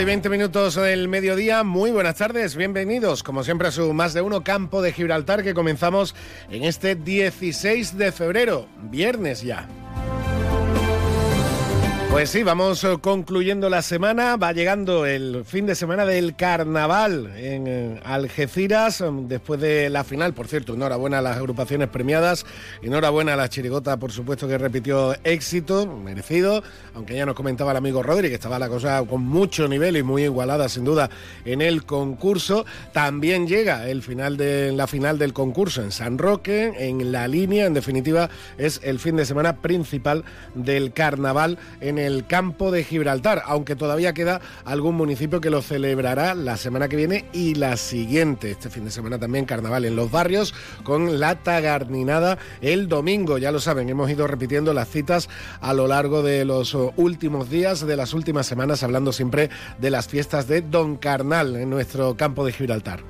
Y 20 minutos del mediodía, muy buenas tardes, bienvenidos como siempre a su más de uno campo de Gibraltar que comenzamos en este 16 de febrero, viernes ya. Pues sí, vamos eh, concluyendo la semana. Va llegando el fin de semana del carnaval en eh, Algeciras, mm, después de la final. Por cierto, enhorabuena a las agrupaciones premiadas. Enhorabuena a la chirigota, por supuesto, que repitió éxito, merecido. Aunque ya nos comentaba el amigo Rodri que estaba la cosa con mucho nivel y muy igualada, sin duda, en el concurso. También llega el final de la final del concurso en San Roque, en la línea. En definitiva, es el fin de semana principal del carnaval en el campo de Gibraltar, aunque todavía queda algún municipio que lo celebrará la semana que viene y la siguiente. Este fin de semana también carnaval en los barrios con la tagarninada el domingo. Ya lo saben, hemos ido repitiendo las citas a lo largo de los últimos días, de las últimas semanas, hablando siempre de las fiestas de Don Carnal en nuestro campo de Gibraltar.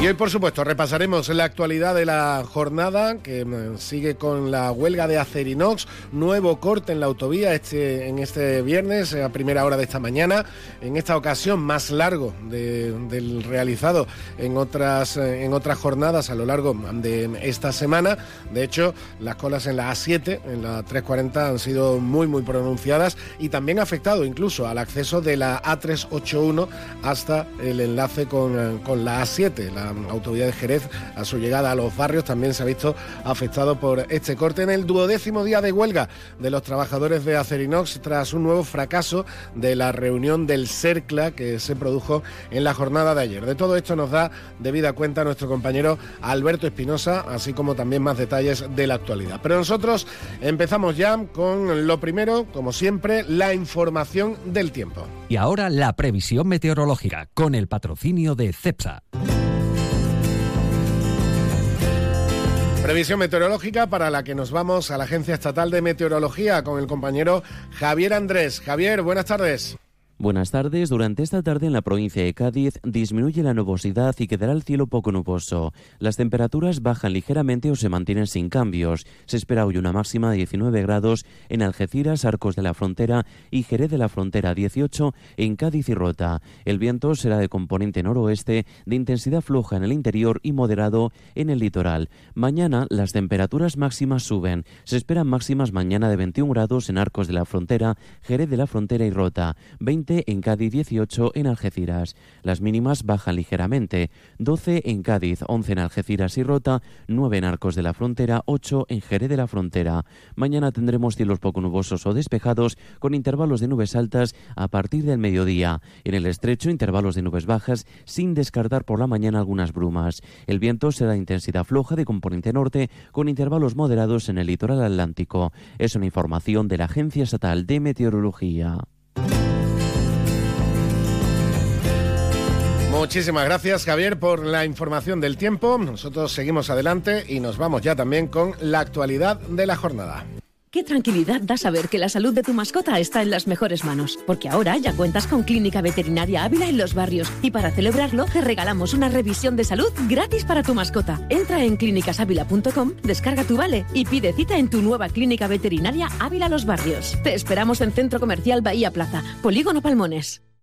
Y hoy, por supuesto, repasaremos la actualidad de la jornada que mm, sigue con la huelga de Acerinox, nuevo corte en la autovía este, en este viernes, a primera hora de esta mañana, en esta ocasión más largo del realizado en otras, eh, en otras jornadas a lo largo de esta semana. De hecho, las colas en la A7, en la 340, han sido muy, muy pronunciadas y también ha afectado incluso al acceso de la A381 hasta el enlace con, eh, con la A7, la autovía de Jerez a su llegada a los barrios también se ha visto afectado por este corte en el duodécimo día de huelga de los trabajadores de Acerinox tras un nuevo fracaso de la reunión del CERCLA que se produjo en la jornada de ayer. De todo esto nos da debida cuenta nuestro compañero Alberto Espinosa, así como también más detalles de la actualidad. Pero nosotros empezamos ya con lo primero, como siempre, la información del tiempo. Y ahora la previsión meteorológica con el patrocinio de CEPSA. Previsión meteorológica para la que nos vamos a la Agencia Estatal de Meteorología con el compañero Javier Andrés. Javier, buenas tardes. Buenas tardes. Durante esta tarde en la provincia de Cádiz disminuye la nubosidad y quedará el cielo poco nuboso. Las temperaturas bajan ligeramente o se mantienen sin cambios. Se espera hoy una máxima de 19 grados en Algeciras, Arcos de la Frontera y Jerez de la Frontera, 18 en Cádiz y Rota. El viento será de componente noroeste, de intensidad floja en el interior y moderado en el litoral. Mañana las temperaturas máximas suben. Se esperan máximas mañana de 21 grados en Arcos de la Frontera, Jerez de la Frontera y Rota, 20 en Cádiz, 18 en Algeciras. Las mínimas bajan ligeramente, 12 en Cádiz, 11 en Algeciras y Rota, 9 en Arcos de la Frontera, 8 en Jerez de la Frontera. Mañana tendremos cielos poco nubosos o despejados con intervalos de nubes altas a partir del mediodía. En el estrecho intervalos de nubes bajas sin descartar por la mañana algunas brumas. El viento será de intensidad floja de componente norte con intervalos moderados en el litoral atlántico. Es una información de la Agencia Estatal de Meteorología. Muchísimas gracias Javier por la información del tiempo. Nosotros seguimos adelante y nos vamos ya también con la actualidad de la jornada. Qué tranquilidad da saber que la salud de tu mascota está en las mejores manos, porque ahora ya cuentas con Clínica Veterinaria Ávila en los barrios y para celebrarlo te regalamos una revisión de salud gratis para tu mascota. Entra en clínicasávila.com, descarga tu vale y pide cita en tu nueva Clínica Veterinaria Ávila Los Barrios. Te esperamos en Centro Comercial Bahía Plaza, Polígono Palmones.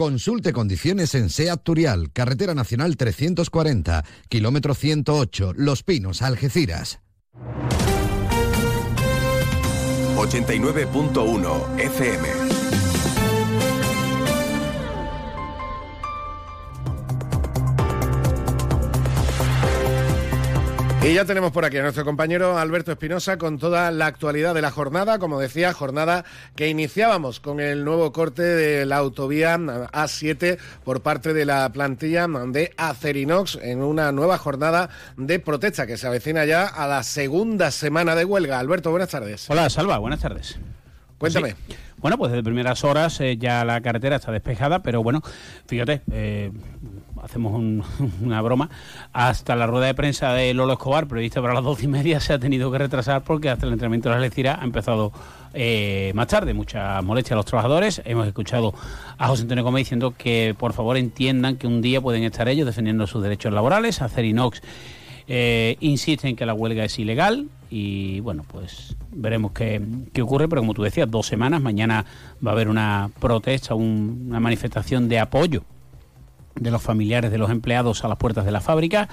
Consulte condiciones en SEAT Turial, Carretera Nacional 340, kilómetro 108, Los Pinos, Algeciras. 89.1 FM. Y ya tenemos por aquí a nuestro compañero Alberto Espinosa con toda la actualidad de la jornada, como decía, jornada que iniciábamos con el nuevo corte de la autovía A7 por parte de la plantilla de Acerinox en una nueva jornada de protesta que se avecina ya a la segunda semana de huelga. Alberto, buenas tardes. Hola, Salva, buenas tardes. Cuéntame. Sí. Bueno, pues desde primeras horas eh, ya la carretera está despejada, pero bueno, fíjate, eh, hacemos un, una broma, hasta la rueda de prensa de Lolo Escobar, prevista para las doce y media, se ha tenido que retrasar porque hasta el entrenamiento de la Lecira ha empezado eh, más tarde. Mucha molestia a los trabajadores. Hemos escuchado a José Antonio Gómez diciendo que por favor entiendan que un día pueden estar ellos defendiendo sus derechos laborales. Hacer inox eh, insiste en que la huelga es ilegal y bueno, pues veremos qué, qué, ocurre, pero como tú decías, dos semanas, mañana va a haber una protesta, un, una manifestación de apoyo de los familiares de los empleados a las puertas de la fábrica.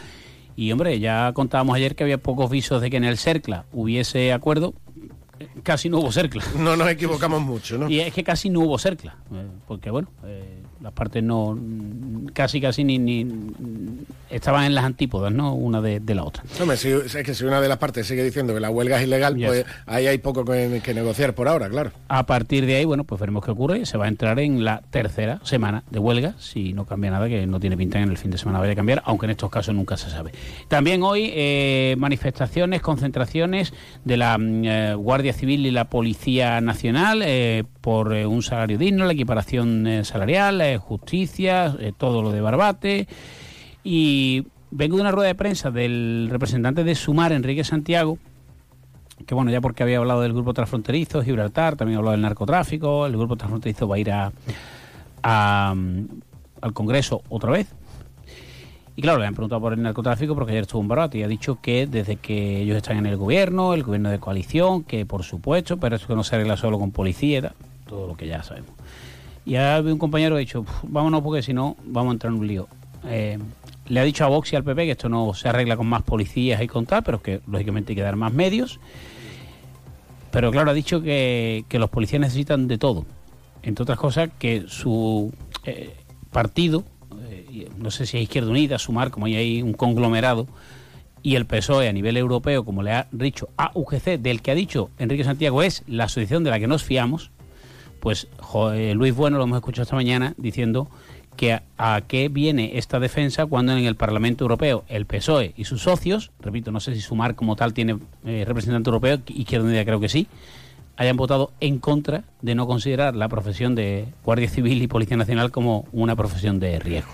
Y hombre, ya contábamos ayer que había pocos visos de que en el CERCLA hubiese acuerdo. Casi no hubo CERCLA. No nos equivocamos mucho, ¿no? Y es que casi no hubo CERCLA. Porque bueno, eh, las partes no casi casi ni, ni, estaban en las antípodas no una de, de la otra. Si, es que si una de las partes sigue diciendo que la huelga es ilegal yes. pues ahí hay poco que, que, negociar por ahora claro. A partir de ahí bueno pues veremos qué ocurre. Se va a entrar en la tercera semana de huelga si no cambia nada que no tiene pinta en el fin de semana vaya a cambiar aunque en estos casos nunca se sabe. También hoy eh, manifestaciones concentraciones de la eh, Guardia Civil y la Policía Nacional eh, por un salario digno la equiparación salarial justicia, eh, todo lo de Barbate. Y vengo de una rueda de prensa del representante de Sumar, Enrique Santiago, que bueno, ya porque había hablado del grupo transfronterizo, Gibraltar, también ha hablado del narcotráfico, el grupo transfronterizo va a ir a, a, al Congreso otra vez. Y claro, le han preguntado por el narcotráfico porque ayer estuvo en Barbate y ha dicho que desde que ellos están en el gobierno, el gobierno de coalición, que por supuesto, pero eso que no se arregla solo con policía, todo lo que ya sabemos. Y ahora un compañero ha dicho, vámonos porque si no vamos a entrar en un lío. Eh, le ha dicho a Vox y al PP que esto no se arregla con más policías y con tal, pero que lógicamente hay que dar más medios. Pero claro, ha dicho que, que los policías necesitan de todo. Entre otras cosas, que su eh, partido, eh, no sé si es Izquierda Unida, Sumar, como hay ahí un conglomerado, y el PSOE a nivel europeo, como le ha dicho a UGC, del que ha dicho Enrique Santiago, es la asociación de la que nos fiamos, pues joder, Luis Bueno lo hemos escuchado esta mañana diciendo que a, a, qué viene esta defensa cuando en el Parlamento Europeo el PSOE y sus socios, repito, no sé si Sumar como tal tiene eh, representante europeo, Izquierda Unida creo que sí, hayan votado en contra de no considerar la profesión de Guardia Civil y Policía Nacional como una profesión de riesgo.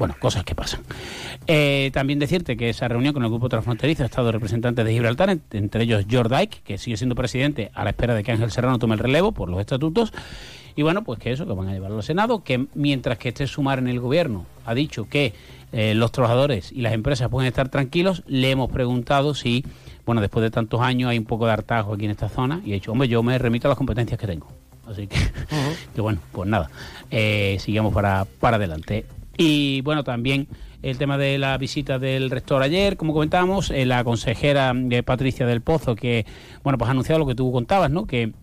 Bueno, cosas que pasan. Eh, también decirte que esa reunión con el grupo transfronterizo ha estado representantes de Gibraltar, entre ellos George Dyke, que sigue siendo presidente a la espera de que Ángel Serrano tome el relevo por los estatutos. Y bueno, pues que eso, que van a llevarlo al Senado, que mientras que este sumar en el gobierno ha dicho que eh, los trabajadores y las empresas pueden estar tranquilos, le hemos preguntado si, bueno, después de tantos años hay un poco de hartazgo aquí en esta zona, y ha dicho, hombre, yo me remito a las competencias que tengo. Así que, uh -huh. que bueno, pues nada, eh, sigamos para, para adelante. Y bueno, también el tema de la visita del rector ayer, como comentábamos, eh, la consejera eh, Patricia del Pozo, que bueno, pues ha anunciado lo que tú contabas, ¿no? Que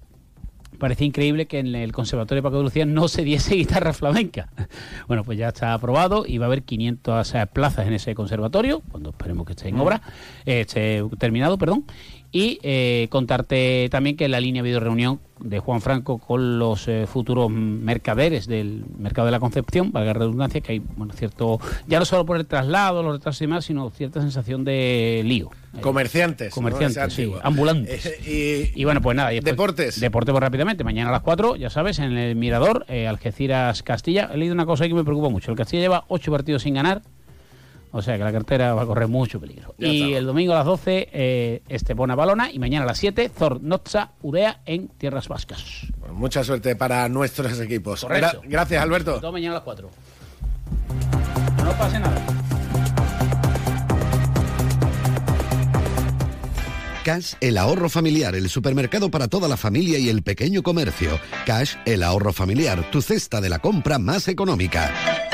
parecía increíble que en el Conservatorio de Paco de Lucía no se diese guitarra flamenca. Bueno, pues ya está aprobado y va a haber 500 plazas en ese conservatorio, cuando esperemos que esté en obra, eh, esté terminado, perdón. Y eh, contarte también que la línea video reunión de Juan Franco con los eh, futuros mercaderes del mercado de la Concepción, valga la redundancia, que hay bueno, cierto, ya no solo por el traslado, los retrasos y más, sino cierta sensación de lío. Comerciantes. Comerciantes, ¿no? sí, ambulantes. Eh, y, y, bueno, pues nada. Y deportes. Deporte pues rápidamente. Mañana a las 4, ya sabes, en el Mirador, eh, Algeciras Castilla. He leído una cosa que me preocupa mucho. El Castilla lleva 8 partidos sin ganar. O sea que la cartera va a correr mucho peligro. Ya y estamos. el domingo a las 12, eh, Estepona Balona. Y mañana a las 7, Zornotza Udea en Tierras Vascas. Bueno, mucha suerte para nuestros equipos. Gra gracias, Alberto. Todo mañana a las 4. No pase nada. Cash, el ahorro familiar, el supermercado para toda la familia y el pequeño comercio. Cash, el ahorro familiar, tu cesta de la compra más económica.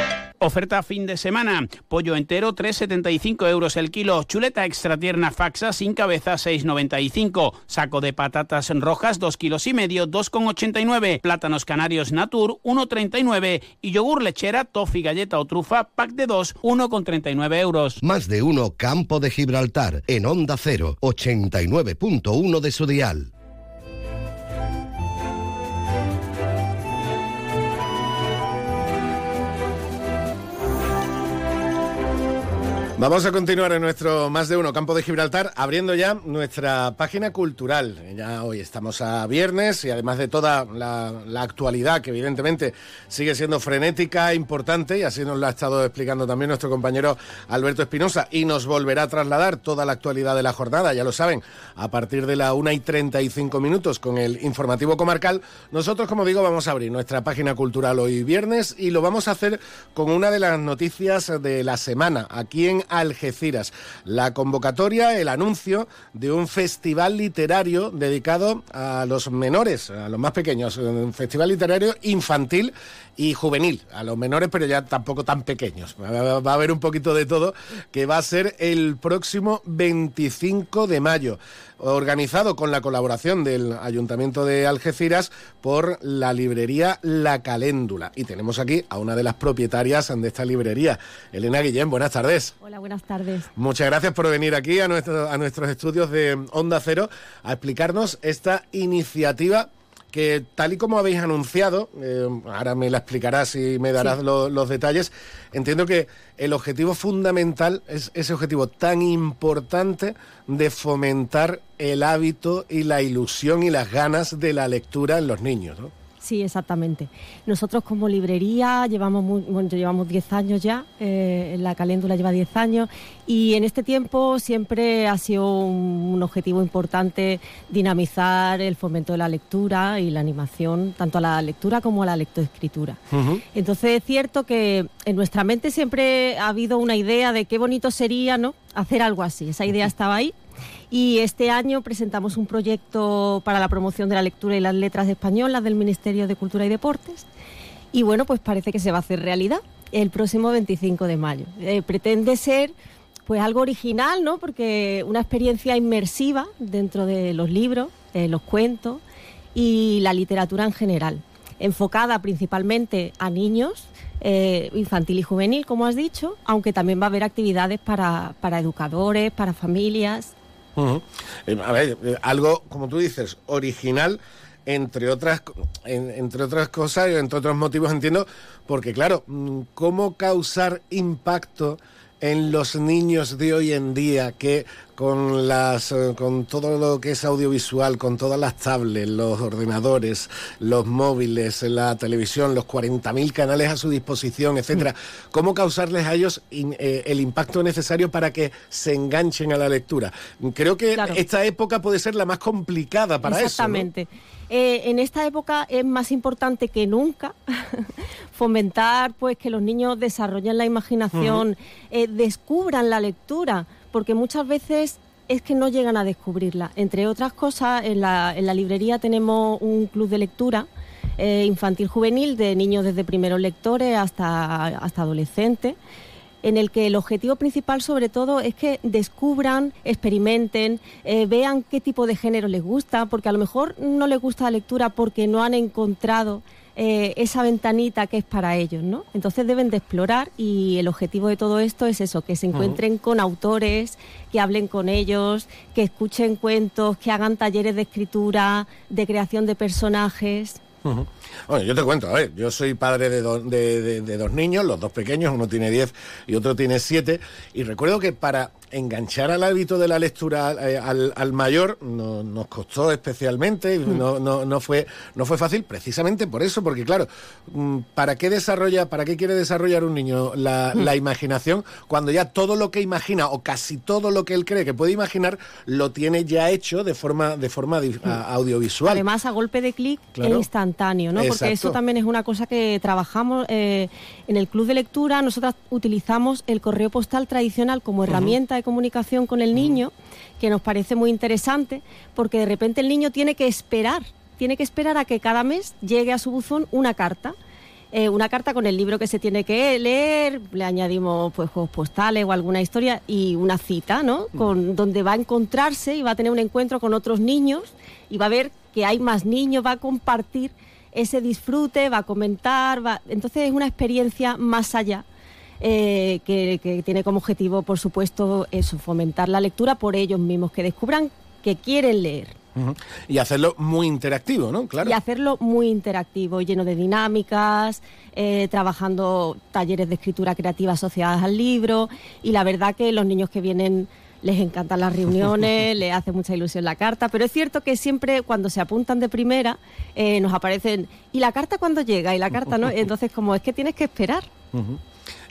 Oferta fin de semana. Pollo entero 3,75 euros el kilo. Chuleta extra tierna faxa sin cabeza 6,95. Saco de patatas rojas 2 kilos y medio 2,89. Plátanos canarios natur 1,39. Y yogur lechera, toffee, galleta o trufa pack de 2 1,39 euros. Más de uno Campo de Gibraltar en Onda 0, 89.1 de su dial. Vamos a continuar en nuestro más de uno campo de Gibraltar, abriendo ya nuestra página cultural. Ya hoy estamos a viernes y además de toda la, actualidad, que evidentemente sigue siendo frenética, importante, y así nos lo ha estado explicando también nuestro compañero Alberto Espinosa, y nos volverá a trasladar toda la actualidad de la jornada, ya lo saben, a partir de la 1 y 35 minutos con el informativo comarcal. Nosotros, como digo, vamos a abrir nuestra página cultural hoy viernes y lo vamos a hacer con una de las noticias de la semana aquí en Algeciras. La convocatoria, el anuncio de un festival literario dedicado a los menores, a los más pequeños, un festival literario infantil y juvenil, a los menores pero ya tampoco tan pequeños. Va a haber un poquito de todo que va a ser el próximo 25 de mayo organizado con la colaboración del Ayuntamiento de Algeciras por la librería La Caléndula. Y tenemos aquí a una de las propietarias de esta librería, Elena Guillén. Buenas tardes. Hola, buenas tardes. Muchas gracias por venir aquí a, a nuestros estudios de Onda Cero a explicarnos esta iniciativa que tal y como habéis anunciado, eh, ahora me la explicarás y me darás los detalles, entiendo que el objetivo fundamental es ese objetivo tan importante de fomentar el hábito y la ilusión y las ganas de la lectura en los niños. ¿no? Sí, exactamente. Nosotros como librería llevamos bueno, llevamos 10 años ya, eh, la caléndula lleva 10 años y en este tiempo siempre ha sido un, objetivo importante dinamizar el fomento de la lectura y la animación, tanto a la lectura como a la lectoescritura. Entonces es cierto que en nuestra mente siempre ha habido una idea de qué bonito sería ¿no? hacer algo así. Esa idea estaba ahí y este año presentamos un proyecto para la promoción de la lectura y las letras españolas del Ministerio de Cultura y Deportes. Y bueno, pues parece que se va a hacer realidad el próximo 25 de mayo. Eh, pretende ser pues algo original, ¿no? Porque una experiencia inmersiva dentro de los libros, eh, los cuentos y la literatura en general, enfocada principalmente a niños, eh, infantil y juvenil, como has dicho, aunque también va a haber actividades para, para educadores, para familias eh, a ver, eh, algo, como tú dices, original, entre otras, entre otras cosas entre otros motivos, entiendo, porque claro, mm, ¿cómo causar impacto en los niños de hoy en día que con las eh, con todo lo que es audiovisual, con todas las tablets, los ordenadores, los móviles, la televisión, los 40.000 canales a su disposición, etcétera, cómo causarles a ellos eh, el impacto necesario para que se enganchen a la lectura. Creo que esta época puede ser la más complicada para eso. Exactamente. Eh, en esta época es más importante que nunca fomentar pues que los niños desarrollen la imaginación, eh, descubran la lectura, porque muchas veces es que no llegan a descubrirla. Entre otras cosas, en la, en la librería tenemos un club de lectura eh, infantil juvenil de niños desde primeros lectores hasta, hasta adolescentes en el que el objetivo principal sobre todo es que descubran, experimenten, eh, vean qué tipo de género les gusta, porque a lo mejor no les gusta la lectura porque no han encontrado eh, esa ventanita que es para ellos, ¿no? Entonces deben de explorar y el objetivo de todo esto es eso, que se encuentren con autores, que hablen con ellos, que escuchen cuentos, que hagan talleres de escritura, de creación de personajes. Bueno, yo te cuento, a ver, yo soy padre de, de, dos niños, los dos pequeños, uno tiene 10 y otro tiene 7, y recuerdo que para enganchar al hábito de la lectura eh, al, mayor nos costó especialmente, mm. no, no, no, fue, no fue fácil precisamente por eso, porque claro, mm, ¿para qué desarrolla, para qué quiere desarrollar un niño la, mm. imaginación cuando ya todo lo que imagina o casi todo lo que él cree que puede imaginar lo tiene ya hecho de forma, de forma audiovisual? Además, a golpe de clic e instantáneo, ¿no? Porque eso también es una cosa que trabajamos eh, en el club de lectura. Nosotras utilizamos el correo postal tradicional como herramienta de comunicación con el niño, que nos parece muy interesante, porque de repente el niño tiene que esperar, tiene que esperar a que cada mes llegue a su buzón una carta. eh, una carta con el libro que se tiene que leer, le añadimos pues juegos postales o alguna historia y una cita, ¿no? Mm. Con, donde va a encontrarse y va a tener un encuentro con otros niños y va a ver que hay más niños, va a compartir ese disfrute, va a comentar, va... entonces es una experiencia más allá. Eh, que, que tiene como objetivo, por supuesto, eso, fomentar la lectura por ellos mismos, que descubran que quieren leer. Y hacerlo muy interactivo, ¿no? Claro. Y hacerlo muy interactivo, lleno de dinámicas, eh, trabajando talleres de escritura creativa asociadas al libro. Y la verdad que los niños que vienen les encantan las reuniones, les hace mucha ilusión la carta. Pero es cierto que siempre cuando se apuntan de primera eh, nos aparecen, ¿y la carta cuándo llega? Y la carta no. Entonces, como es que tienes que esperar.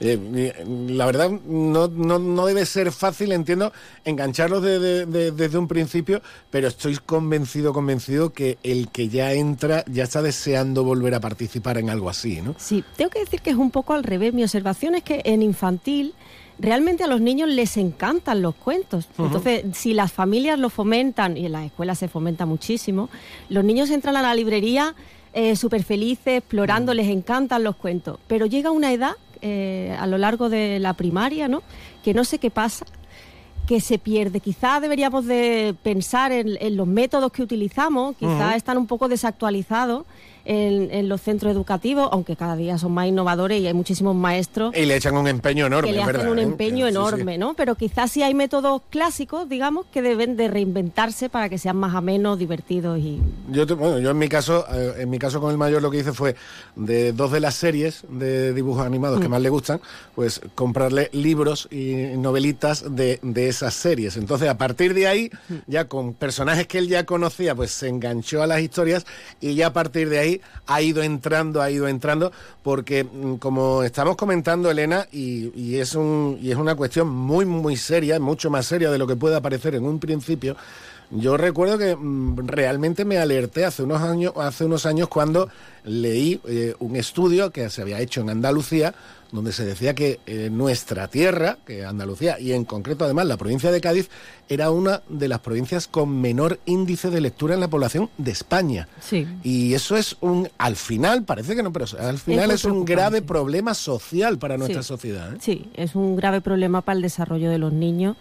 Eh, la verdad, no, no, no debe ser fácil, entiendo, engancharlos de- de- de- desde un principio, pero estoy convencido, convencido que el que ya entra ya está deseando volver a participar en algo así, ¿no? Sí, tengo que decir que es un poco al revés. Mi observación es que en infantil realmente a los niños les encantan los cuentos. Entonces, si las familias lo fomentan, y en las escuelas se fomenta muchísimo, los niños entran a la librería eh, súper felices, explorando, les encantan los cuentos. Pero llega una edad, eh, a lo largo de la primaria, ¿no? que no sé qué pasa, que se pierde. Quizá deberíamos de pensar en, en los métodos que utilizamos, quizá Ujú. están un poco desactualizados en, en los centros educativos, aunque cada día son más innovadores y hay muchísimos maestros Y le echan un empeño enorme, que le hacen verdad, un ¿eh? empeño Sí, sí. enorme, ¿no? Pero quizás sí hay métodos clásicos, digamos, que deben de reinventarse para que sean más amenos, divertidos y... Yo, te- bueno, yo en mi caso, eh, en mi caso con el mayor lo que hice fue de dos de las series de dibujos animados que Mm. más le gustan, pues comprarle libros y novelitas de, de esas series. Entonces, a partir de ahí, Mm. ya con personajes que él ya conocía, pues se enganchó a las historias y ya a partir de ahí ha ido entrando, ha ido entrando, porque mm, como estamos comentando, Elena, y, es un, y es una cuestión muy, muy seria, mucho más seria de lo que puede parecer en un principio. Yo recuerdo que mm, realmente me alerté hace unos años, hace unos años cuando leí eh, un estudio que se había hecho en Andalucía, donde se decía que eh, nuestra tierra, que Andalucía, y en concreto además la provincia de Cádiz, era una de las provincias con menor índice de lectura en la población de España. Sí. Y eso es un, al final, parece que no, pero al final es, un grave problema social para nuestra Sí. sociedad. ¿eh? Sí, es un grave problema para el desarrollo de los niños.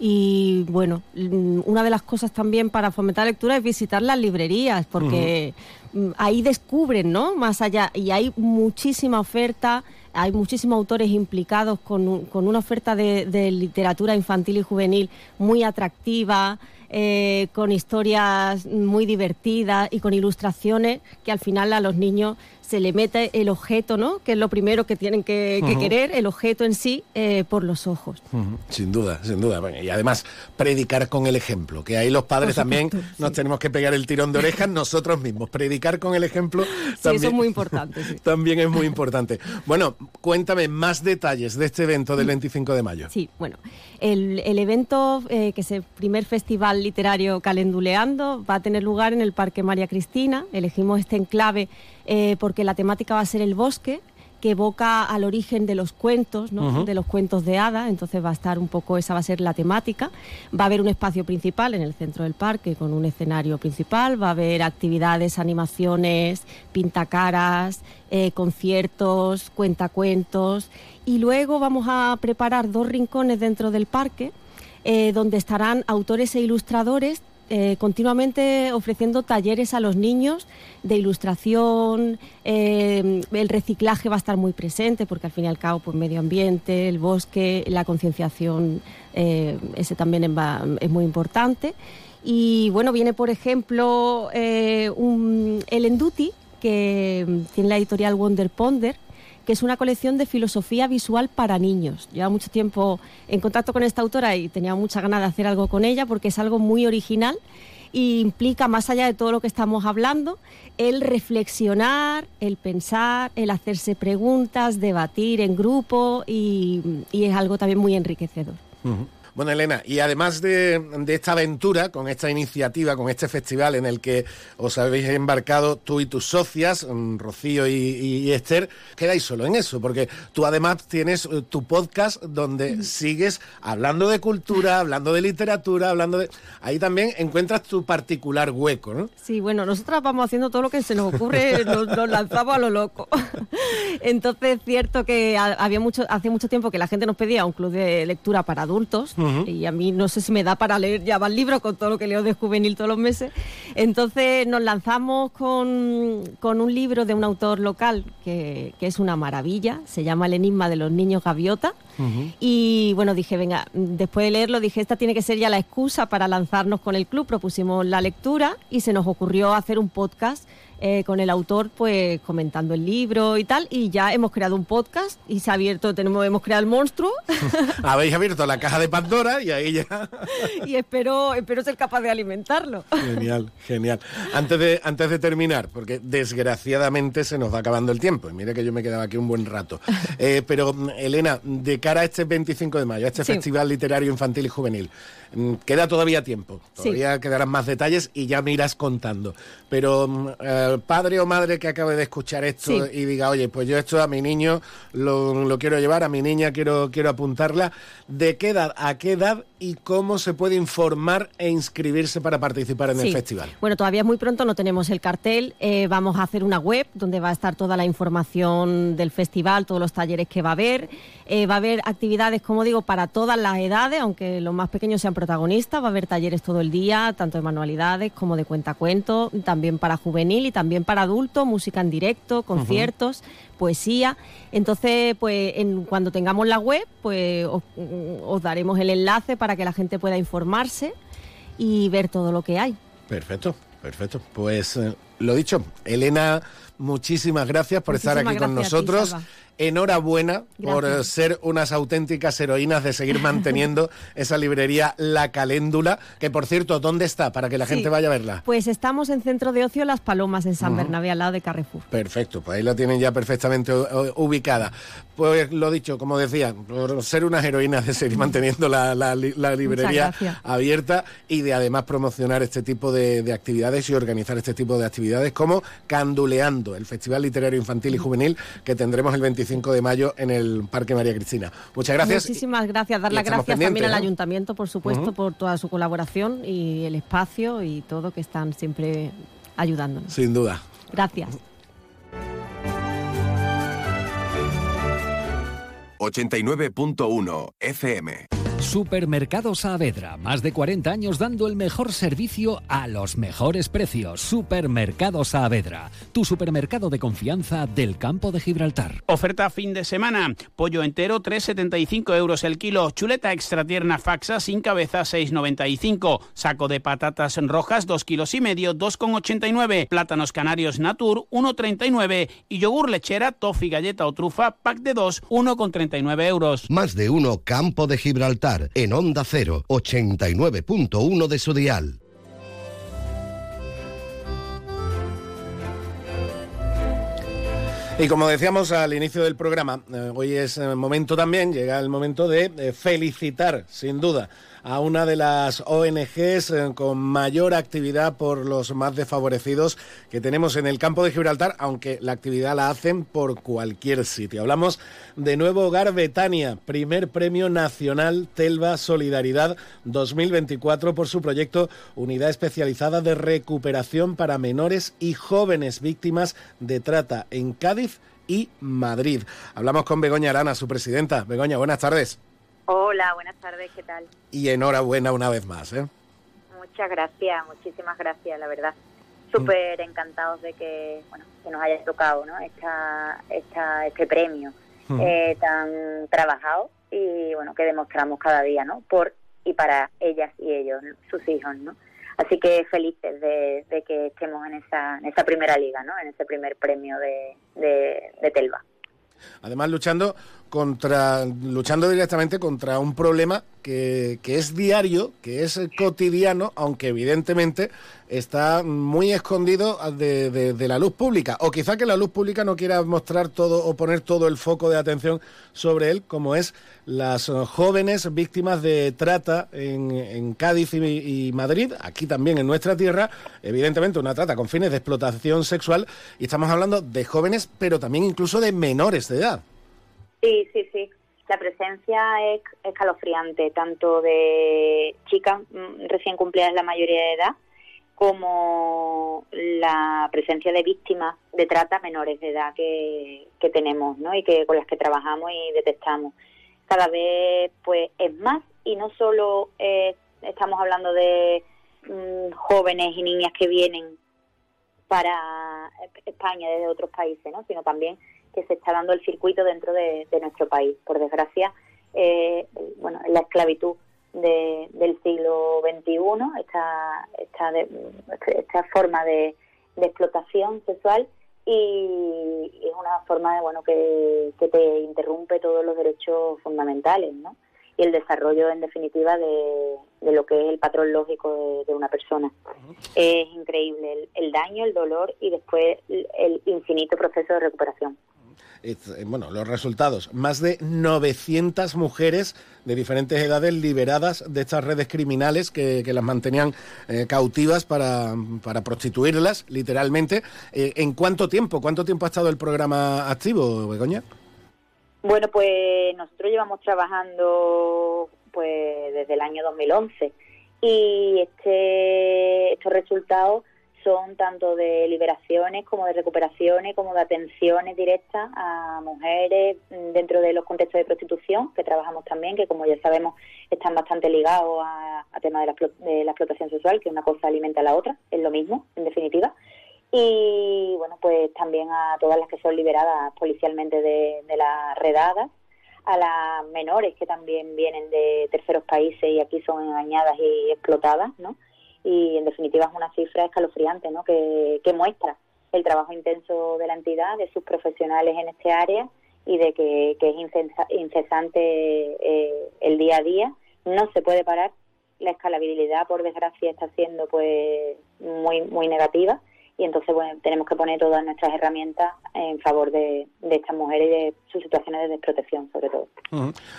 Y bueno, mm, una de las cosas también para fomentar la lectura es visitar las librerías, porque mm, ahí descubren, ¿no? Más allá, y hay muchísima oferta, hay muchísimos autores implicados con, con una oferta de, de literatura infantil y juvenil muy atractiva, eh, con historias muy divertidas y con ilustraciones que al final a los niños se le mete el objeto, ¿no? Que es lo primero que tienen que, querer, el objeto en sí, eh, por los ojos. Sin duda, sin duda. Bueno, y además, predicar con el ejemplo, que ahí los padres también nos tenemos que pegar el tirón de orejas nosotros mismos. Predicar con el ejemplo Sí, eso es muy importante. sí. también es muy importante. Bueno, cuéntame más detalles de este evento del 25 de mayo. Sí, bueno, el, el evento, eh, que es el primer festival literario Calenduleando, va a tener lugar en el Parque María Cristina. Elegimos este enclave eh, porque la temática va a ser el bosque, que evoca al origen de los cuentos, de los cuentos de hada, entonces va a estar un poco, esa va a ser la temática. Va a haber un espacio principal en el centro del parque con un escenario principal, va a haber actividades, animaciones, pintacaras, eh, conciertos, cuentacuentos. Y luego vamos a preparar dos rincones dentro del parque eh, donde estarán autores e ilustradores eh, continuamente ofreciendo talleres a los niños de ilustración, eh, el reciclaje va a estar muy presente porque al fin y al cabo pues medio ambiente, el bosque, la concienciación, eh, ese también es, muy importante. Y bueno, viene por ejemplo un- el Enduti, que tiene la editorial Wonder Ponder, que es una colección de filosofía visual para niños. Lleva mucho tiempo en contacto con esta autora y tenía mucha ganas de hacer algo con ella porque es algo muy original y implica, más allá de todo lo que estamos hablando, el reflexionar, el pensar, el hacerse preguntas, debatir en grupo y, es algo también muy enriquecedor. Bueno, Elena, y además de, esta aventura, con esta iniciativa, con este festival en el que os habéis embarcado tú y tus socias, mm, Rocío y, Esther, quedáis solo en eso, porque tú además tienes eh, tu podcast donde sigues hablando de cultura, hablando de literatura, hablando de... Ahí también encuentras tu particular hueco, ¿no? Sí, bueno, nosotras vamos haciendo todo lo que se nos ocurre, nos, lanzamos a lo loco. Entonces, es cierto que había mucho, hace mucho tiempo que la gente nos pedía un club de lectura para adultos y a mí no sé si me da para leer ya más libros con todo lo que leo de juvenil todos los meses. Entonces nos lanzamos con, con un libro de un autor local que, que, es una maravilla, se llama El enigma de los niños gaviota. Y bueno, dije, venga, después de leerlo, dije, esta tiene que ser ya la excusa para lanzarnos con el club. Propusimos la lectura y se nos ocurrió hacer un podcast eh, con el autor pues comentando el libro y tal y ya hemos creado un podcast y se ha abierto, tenemos, hemos creado el monstruo. Habéis abierto la caja de Pandora y ahí ya... y espero, espero ser capaz de alimentarlo. Genial, genial. Antes de, antes de terminar, porque desgraciadamente se nos va acabando el tiempo y mire que yo me quedaba aquí un buen rato. Eh, pero Elena, de cara a este 25 de mayo, a este Festival Literario Infantil y Juvenil, queda todavía tiempo, todavía quedarán más detalles y ya me irás contando. Pero mm, eh, padre o madre que acabe de escuchar esto y diga, oye, pues yo esto a mi niño lo, quiero llevar, a mi niña quiero, quiero apuntarla, ¿de qué edad a qué edad y cómo se puede informar e inscribirse para participar en el festival? Bueno, todavía es muy pronto, no tenemos el cartel. Eh, vamos a hacer una web donde va a estar toda la información del festival, todos los talleres que va a haber. Eh, va a haber actividades, como digo, para todas las edades, aunque los más pequeños sean protagonistas. Va a haber talleres todo el día, tanto de manualidades como de cuentacuentos, también para juvenil y también para adultos, música en directo, conciertos, poesía. Entonces, pues en, cuando tengamos la web, pues os, daremos el enlace para que la gente pueda informarse y ver todo lo que hay. Perfecto, perfecto. Pues eh, lo dicho, Elena, muchísimas gracias por estar aquí con nosotros enhorabuena por ser unas auténticas heroínas de seguir manteniendo esa librería La Caléndula, que por cierto, ¿dónde está? Para que la gente vaya a verla. Pues estamos en Centro de Ocio Las Palomas, en San Bernabé, al lado de Carrefour. Perfecto, pues ahí la tienen ya perfectamente ubicada. Pues lo dicho, como decía, por ser unas heroínas de seguir manteniendo la, librería abierta y de además promocionar este tipo de, de, actividades y organizar este tipo de actividades como Canduleando, el Festival Literario Infantil y Juvenil que tendremos el 25 de mayo en el Parque María Cristina. Muchas gracias. Muchísimas gracias. Dar las gracias también al Ayuntamiento, por supuesto, por toda su colaboración y el espacio y todo que están siempre ayudándonos. Sin duda. Gracias. 89.1 FM Supermercado Saavedra, más de 40 años dando el mejor servicio a los mejores precios. Supermercado Saavedra, tu supermercado de confianza del campo de Gibraltar. Oferta fin de semana, pollo entero 3,75 euros el kilo, chuleta extra tierna faxa sin cabeza 6,95, saco de patatas rojas 2 kilos y medio 2,89, plátanos canarios Natur 1,39 y yogur lechera, toffee, galleta o trufa pack de 2 1,39 euros. Más de uno campo de Gibraltar en Onda 0, 89.1 de su dial. Y como decíamos al inicio del programa, eh, hoy es el momento también, llega el momento de felicitar, sin duda, a una de las ONGs eh, con mayor actividad por los más desfavorecidos que tenemos en el campo de Gibraltar, aunque la actividad la hacen por cualquier sitio. Hablamos de Nuevo Hogar Betania, primer premio nacional Telva Solidaridad 2024 por su proyecto Unidad Especializada de Recuperación para Menores y Jóvenes Víctimas de Trata en Cádiz y Madrid. Hablamos con Begoña Arana, su presidenta. Begoña, buenas tardes. Hola, buenas tardes, ¿qué tal? Y enhorabuena una vez más, ¿eh? Muchas gracias, muchísimas gracias, la verdad. Súper encantados de que, bueno, que nos haya tocado, ¿no? Esta, esta, este premio eh, tan trabajado y, bueno, que demostramos cada día, ¿no? Por y para ellas y ellos, sus hijos, ¿no? Así que felices de, que estemos en esa, en esa primera liga, ¿no? En ese primer premio de, de, de Telva. Además, luchando contra, luchando directamente contra un problema que, que, es diario, que es cotidiano, aunque evidentemente está muy escondido de, de, la luz pública. O quizá que la luz pública no quiera mostrar todo o poner todo el foco de atención sobre él, como es las jóvenes víctimas de trata en, Cádiz y, y Madrid, aquí también en nuestra tierra, evidentemente una trata con fines de explotación sexual, y estamos hablando de jóvenes, pero también incluso de menores de edad. Sí, sí, sí. La presencia es escalofriante, tanto de chicas mm, recién cumplidas la mayoría de edad, como la presencia de víctimas de trata menores de edad que, tenemos, ¿no? Y que con las que trabajamos y detectamos. Cada vez, pues, es más y no solo eh, estamos hablando de mm, jóvenes y niñas que vienen para España desde otros países, ¿no? Sino también que se está dando el circuito dentro de, nuestro país. Por desgracia, eh, bueno, la esclavitud del siglo XXI, esta, esta, esta forma de, explotación sexual y, es una forma de, bueno que, te interrumpe todos los derechos fundamentales, ¿no? y el desarrollo en definitiva de, lo que es el patrón lógico de, una persona. Es increíble el, daño, el dolor y después el infinito proceso de recuperación. Eh, bueno, los resultados. Más de 900 mujeres de diferentes edades liberadas de estas redes criminales que, las mantenían eh, cautivas para, para, prostituirlas, literalmente. Eh, ¿En cuánto tiempo? ¿Cuánto tiempo ha estado el programa activo, Begoña? Bueno, pues nosotros llevamos trabajando pues desde el año 2011 y este, estos resultados son tanto de liberaciones como de recuperaciones, como de atenciones directas a mujeres dentro de los contextos de prostitución, que trabajamos también, que como ya sabemos están bastante ligados a, tema de la, de la explotación sexual, que una cosa alimenta a la otra, es lo mismo, en definitiva. Y bueno, pues también a todas las que son liberadas policialmente de, de las redadas, a las menores que también vienen de terceros países y aquí son engañadas y explotadas, ¿no? Y en definitiva es una cifra escalofriante ¿no? que, muestra el trabajo intenso de la entidad, de sus profesionales en este área y de que, es incesante eh, el día a día. No se puede parar. La escalabilidad, por desgracia, está siendo pues muy muy negativa y entonces bueno, tenemos que poner todas nuestras herramientas en favor de, estas mujeres y de sus situaciones de desprotección, sobre todo.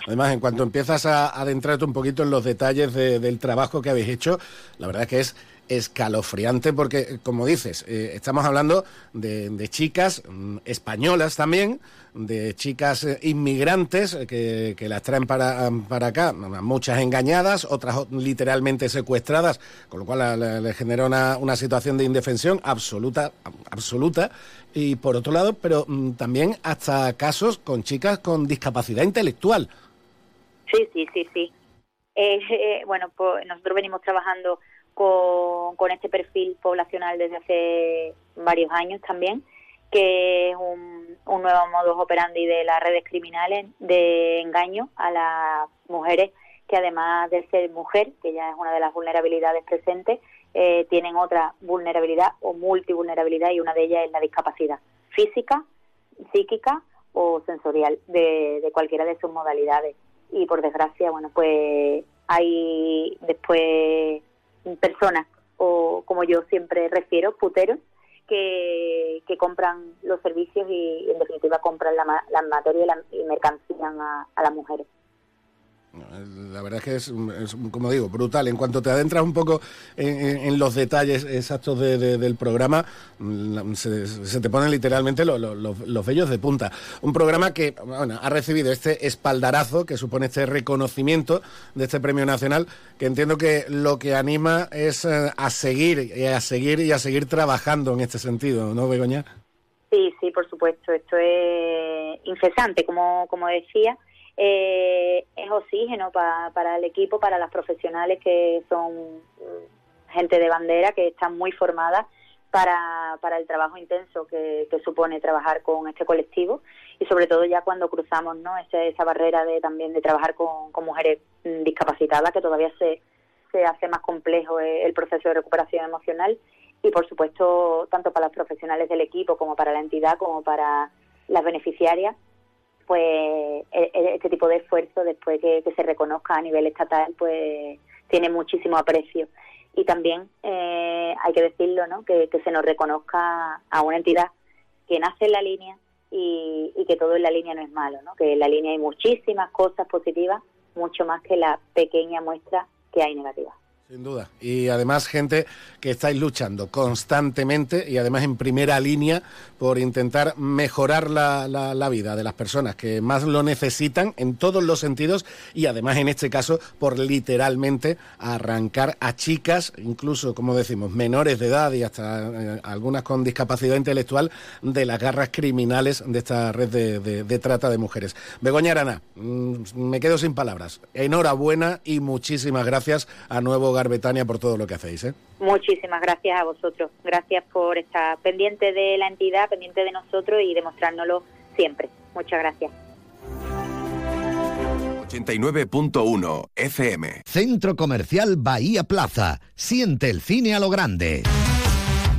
Además, en cuanto empiezas a adentrarte un poquito en los detalles del trabajo que habéis hecho, la verdad es que es escalofriante porque, como dices, eh, estamos hablando de, chicas mm, españolas también, de chicas eh, inmigrantes que, las traen para, para, acá, muchas engañadas, otras literalmente secuestradas, con lo cual le genera una, una, situación de indefensión absoluta, absoluta. Y por otro lado, pero mm, también hasta casos con chicas con discapacidad intelectual. Sí, sí, sí, sí. Eh, bueno, pues nosotros venimos trabajando con, este perfil poblacional desde hace varios años también, que es un, un nuevo modus operandi de las redes criminales de engaño a las mujeres que además de ser mujer, que ya es una de las vulnerabilidades presentes, eh, tienen otra vulnerabilidad o multivulnerabilidad y una de ellas es la discapacidad física, psíquica o sensorial de, de cualquiera de sus modalidades. Y por desgracia, bueno, pues hay después personas, o como yo siempre refiero, puteros, que, que compran los servicios y en definitiva compran la, la materia y, la, y mercancían a, a las mujeres. La verdad es que es, como digo, brutal. En cuanto te adentras un poco en, los detalles exactos del programa, mm, se, te ponen literalmente los vellos de punta. Un programa que bueno, ha recibido este espaldarazo que supone este reconocimiento de este premio nacional, que entiendo que lo que anima es eh, a seguir y a seguir y a seguir trabajando en este sentido, ¿no, Begoña? Sí, sí, por supuesto. Esto es incesante, como, como decía eh, es oxígeno para el equipo, para las profesionales que son mm, gente de bandera, que están muy formadas para, para el trabajo intenso que, supone trabajar con este colectivo y sobre todo ya cuando cruzamos ¿no? esa, esa barrera de también de trabajar con, mujeres mm, discapacitadas, que todavía se, se hace más complejo eh, el proceso de recuperación emocional y por supuesto tanto para los profesionales del equipo como para la entidad como para las beneficiarias pues e, e, este tipo de esfuerzo, después que, se reconozca a nivel estatal, pues tiene muchísimo aprecio. Y también eh, hay que decirlo, ¿no? Que, se nos reconozca a una entidad que nace en la línea y, y, que todo en la línea no es malo, ¿no? Que en la línea hay muchísimas cosas positivas, mucho más que la pequeña muestra que hay negativa. Sin duda. Y además gente que estáis luchando constantemente y además en primera línea por intentar mejorar la, la, vida de las personas que más lo necesitan en todos los sentidos y además en este caso por literalmente arrancar a chicas, incluso como decimos, menores de edad y hasta eh, algunas con discapacidad intelectual de las garras criminales de esta red de, trata de mujeres. Begoña Arana, mm, me quedo sin palabras. Enhorabuena y muchísimas gracias a Nuevo Betania, por todo lo que hacéis. ¿eh? Muchísimas gracias a vosotros. Gracias por estar pendiente de la entidad, pendiente de nosotros y demostrárnoslo siempre. Muchas gracias. 89.1 FM. Centro Comercial Bahía Plaza. Siente el cine a lo grande.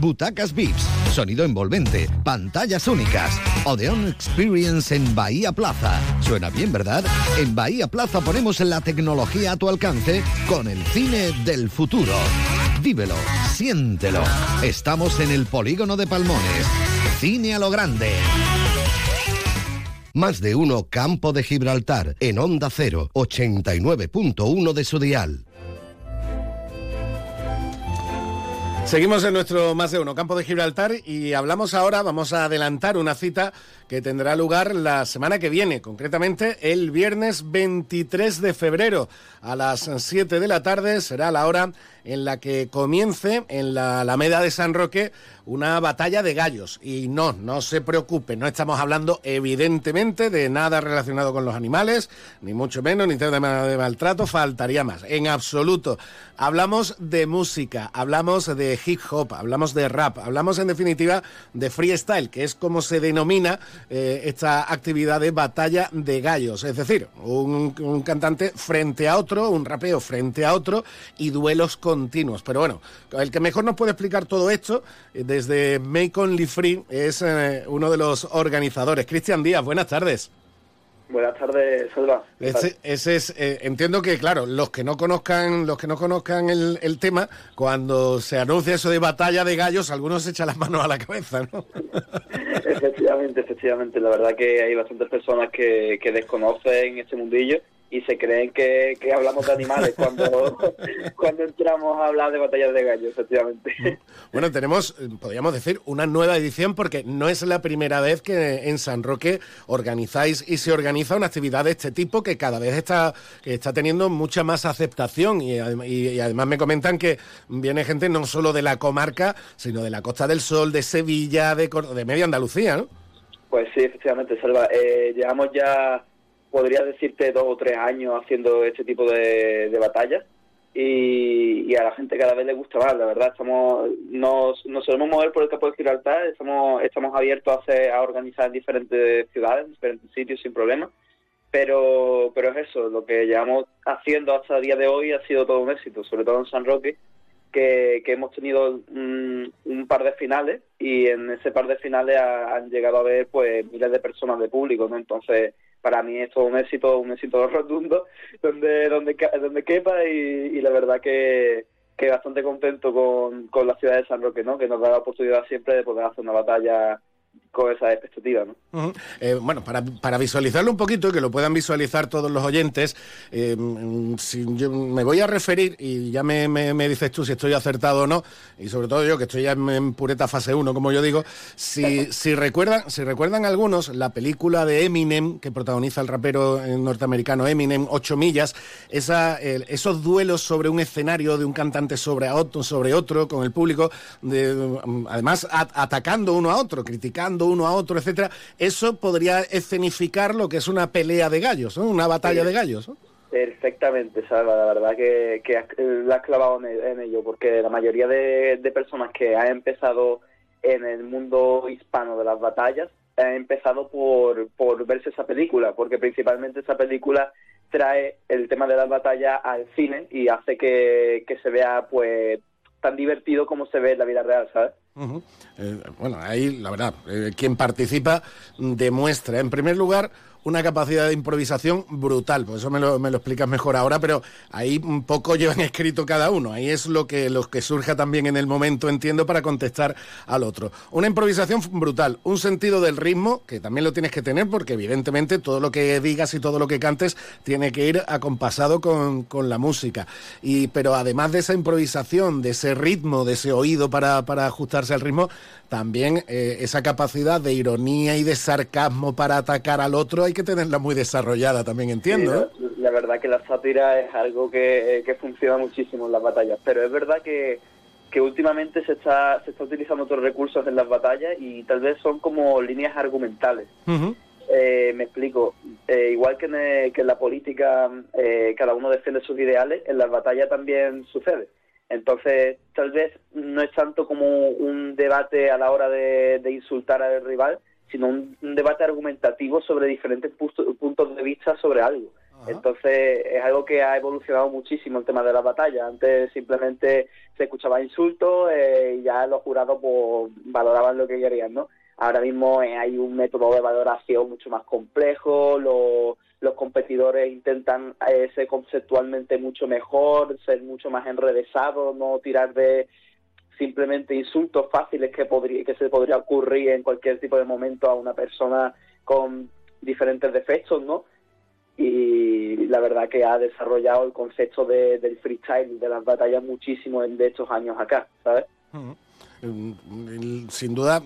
Butacas VIPS, sonido envolvente, pantallas únicas. Odeon Experience en Bahía Plaza. Suena bien, ¿verdad? En Bahía Plaza ponemos la tecnología a tu alcance con el cine del futuro. Vívelo, siéntelo. Estamos en el polígono de Palmones. Cine a lo grande. Más de uno Campo de Gibraltar en Onda 0, 89.1 de su dial. Seguimos en nuestro más de uno campo de Gibraltar y hablamos ahora, vamos a adelantar una cita que tendrá lugar la semana que viene, concretamente el viernes 23 de febrero a las 7 de la tarde será la hora en la que comience en la Alameda de San Roque una batalla de gallos. Y no, no se preocupe, no estamos hablando evidentemente de nada relacionado con los animales, ni mucho menos, ni de, de maltrato, faltaría más. En absoluto. Hablamos de música, hablamos de hip hop, hablamos de rap, hablamos en definitiva de freestyle, que es como se denomina eh, esta actividad de batalla de gallos. Es decir, un, cantante frente a otro, un rapeo frente a otro y duelos con continuos. Pero bueno, el que mejor nos puede explicar todo esto eh, desde Make Only Free es eh, uno de los organizadores. Cristian Díaz, buenas tardes. Buenas tardes, Salva. Ese, es, eh, entiendo que, claro, los que no conozcan, los que no conozcan el, el, tema, cuando se anuncia eso de batalla de gallos, algunos se echan las manos a la cabeza, ¿no? efectivamente, efectivamente. La verdad que hay bastantes personas que, que desconocen este mundillo y se creen que, hablamos de animales cuando, cuando entramos a hablar de batallas de gallos, efectivamente. Bueno, tenemos, podríamos decir, una nueva edición porque no es la primera vez que en San Roque organizáis y se organiza una actividad de este tipo que cada vez está, que está teniendo mucha más aceptación y, además me comentan que viene gente no solo de la comarca, sino de la Costa del Sol, de Sevilla, de, de media Andalucía, ¿no? Pues sí, efectivamente, Salva. Eh, llevamos ya podría decirte dos o tres años haciendo este tipo de, batallas y, a la gente cada vez le gusta más, la verdad. estamos Nos, nos solemos mover por el campo de Gibraltar, estamos, estamos abiertos a, hacer, a organizar en diferentes ciudades, en diferentes sitios sin problema. Pero, pero es eso, lo que llevamos haciendo hasta el día de hoy ha sido todo un éxito, sobre todo en San Roque, que, hemos tenido un, par de finales y en ese par de finales han llegado a ver pues miles de personas de público, ¿no? Entonces, para mí es todo un éxito, un éxito rotundo, donde, donde, donde quepa y, la verdad que, que bastante contento con, con la ciudad de San Roque, ¿no? Que nos da la oportunidad siempre de poder hacer una batalla con esa expectativa. ¿no? Eh, bueno, para, para, visualizarlo un poquito y que lo puedan visualizar todos los oyentes, eh, si yo me voy a referir, y ya me, me, dices tú si estoy acertado o no, y sobre todo yo que estoy ya en, pureta fase 1, como yo digo, si, si, recuerdan, si recuerdan algunos la película de Eminem que protagoniza el rapero norteamericano Eminem, 8 millas, esa, esos duelos sobre un escenario de un cantante sobre otro, sobre otro con el público, de, además atacando uno a otro, criticando uno a otro, etcétera, eso podría escenificar lo que es una pelea de gallos, una batalla de gallos. Perfectamente, Salva, la verdad que, que la has clavado en, ello, porque la mayoría de, personas que han empezado en el mundo hispano de las batallas han empezado por, por verse esa película, porque principalmente esa película trae el tema de las batallas al cine y hace que, que se vea pues tan divertido como se ve en la vida real, ¿sabes? Eh, bueno, ahí la verdad, eh, quien participa demuestra, en primer lugar, una capacidad de improvisación brutal, por eso me lo, me lo explicas mejor ahora, pero ahí un poco llevan escrito cada uno, ahí es lo que, lo que surja también en el momento, entiendo, para contestar al otro. Una improvisación brutal, un sentido del ritmo, que también lo tienes que tener, porque evidentemente todo lo que digas y todo lo que cantes tiene que ir acompasado con, con la música. Y, pero además de esa improvisación, de ese ritmo, de ese oído para, para ajustarse al ritmo, también eh, esa capacidad de ironía y de sarcasmo para atacar al otro hay que tenerla muy desarrollada también, entiendo. ¿eh? la, verdad que la sátira es algo que, que, funciona muchísimo en las batallas, pero es verdad que, que últimamente se está, se está utilizando otros recursos en las batallas y tal vez son como líneas argumentales. eh, me explico, eh, igual que en, que en, la política eh, cada uno defiende sus ideales, en las batallas también sucede. Entonces, tal vez no es tanto como un debate a la hora de, de insultar al rival, sino un, un, debate argumentativo sobre diferentes puntos de vista sobre algo. Ajá. Entonces, es algo que ha evolucionado muchísimo el tema de la batalla. Antes simplemente se escuchaba insultos eh, y ya los jurados pues, valoraban lo que querían, ¿no? Ahora mismo eh, hay un método de valoración mucho más complejo, lo, los competidores intentan eh, ser conceptualmente mucho mejor, ser mucho más enrevesados, no tirar de simplemente insultos fáciles que, podría, que se podría ocurrir en cualquier tipo de momento a una persona con diferentes defectos, ¿no? Y la verdad que ha desarrollado el concepto de, del freestyle, de las batallas muchísimo de estos años acá, ¿sabes? Uh sin duda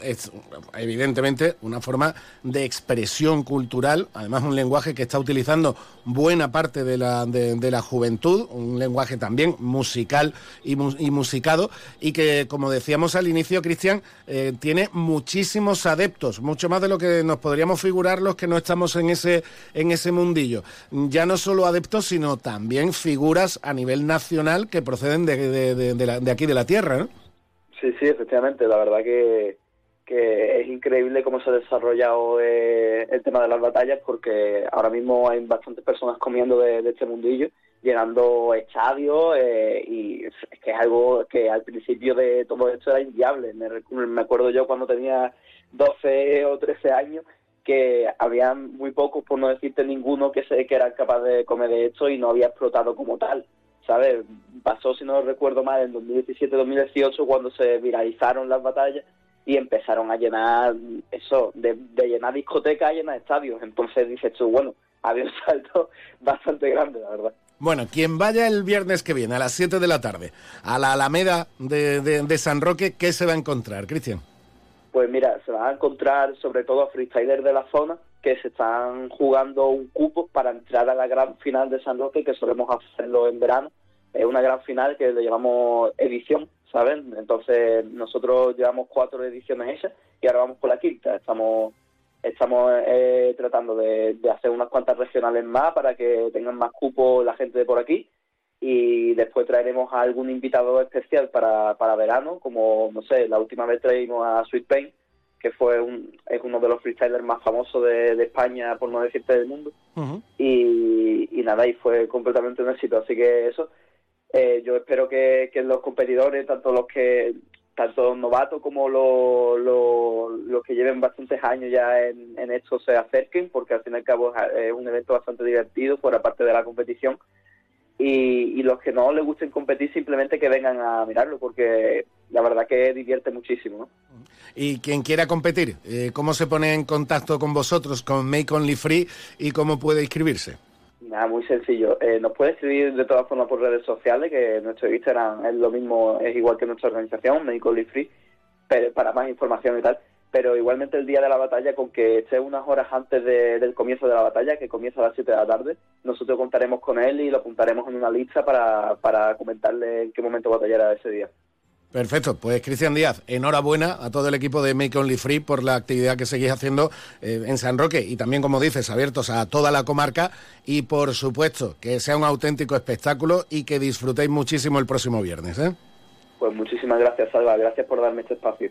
es evidentemente una forma de expresión cultural, además un lenguaje que está utilizando buena parte de la, de, la juventud, un lenguaje también musical y, musicado, y que, como decíamos al inicio, Cristian, eh, tiene muchísimos adeptos, mucho más de lo que nos podríamos figurar los que no estamos en ese, en ese mundillo. Ya no solo adeptos, sino también figuras a nivel nacional que proceden de, de, aquí de la tierra, ¿no? Sí, sí, efectivamente. La verdad que, que es increíble cómo se ha desarrollado eh, el tema de las batallas porque ahora mismo hay bastantes personas comiendo de, este mundillo, llenando estadios eh, y es que es algo que al principio de todo esto era inviable. Me, me acuerdo yo cuando tenía 12 o 13 años que había muy pocos, por no decirte ninguno, que, se, que eran capaces de comer de esto y no había explotado como tal. ¿Sabes? Pasó, si no recuerdo mal, en 2017-2018 cuando se viralizaron las batallas y empezaron a llenar eso, de, de llenar discotecas a llenar estadios. Entonces dices tú, bueno, había un salto bastante grande, la verdad. Bueno, quien vaya el viernes que viene a las 7 de la tarde a la Alameda de, de, de San Roque, ¿qué se va a encontrar, Cristian? Pues mira, se va a encontrar sobre todo a freestylers de la zona que se están jugando un cupo para entrar a la gran final de San Roque, que solemos hacerlo en verano. Es una gran final que le llamamos edición, ¿saben? Entonces nosotros llevamos cuatro ediciones hechas y ahora vamos por la quinta. Estamos estamos eh, tratando de, de, hacer unas cuantas regionales más para que tengan más cupo la gente de por aquí y después traeremos a algún invitado especial para, para verano, como, no sé, la última vez traímos a Sweet Pain, que fue un, es uno de los freestylers más famosos de, de España, por no decirte del mundo, uh -huh. y, y nada, y fue completamente un éxito, así que eso, eh, yo espero que, que los competidores, tanto los que tanto novatos como los, los, los, que lleven bastantes años ya en, en, esto se acerquen, porque al fin y al cabo es un evento bastante divertido, fuera parte de la competición. Y, y, los que no les gusten competir, simplemente que vengan a mirarlo, porque la verdad que divierte muchísimo. ¿no? Y quien quiera competir, eh, ¿cómo se pone en contacto con vosotros, con Make Only Free, y cómo puede inscribirse? Nada, muy sencillo. Eh, nos puede escribir de todas formas por redes sociales, que nuestro Instagram es lo mismo, es igual que nuestra organización, Make Only Free, pero para más información y tal. Pero igualmente el día de la batalla, con que esté unas horas antes de, del comienzo de la batalla, que comienza a las 7 de la tarde, nosotros contaremos con él y lo apuntaremos en una lista para, para comentarle en qué momento batallará ese día. Perfecto, pues Cristian Díaz, enhorabuena a todo el equipo de Make Only Free por la actividad que seguís haciendo eh, en San Roque y también, como dices, abiertos a toda la comarca y por supuesto que sea un auténtico espectáculo y que disfrutéis muchísimo el próximo viernes. ¿eh? Pues muchísimas gracias, Salva, gracias por darme este espacio.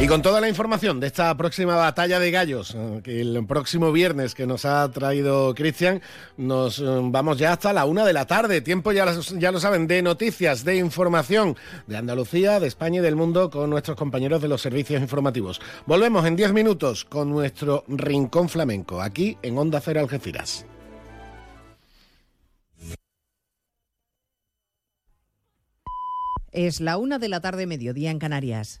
Y con toda la información de esta próxima batalla de gallos, eh, que el próximo viernes que nos ha traído Cristian, nos eh, vamos ya hasta la una de la tarde. Tiempo, ya, ya lo saben, de noticias, de información de Andalucía, de España y del mundo con nuestros compañeros de los servicios informativos. Volvemos en diez minutos con nuestro Rincón Flamenco, aquí en Onda Cero Algeciras. Es la una de la tarde, mediodía en Canarias.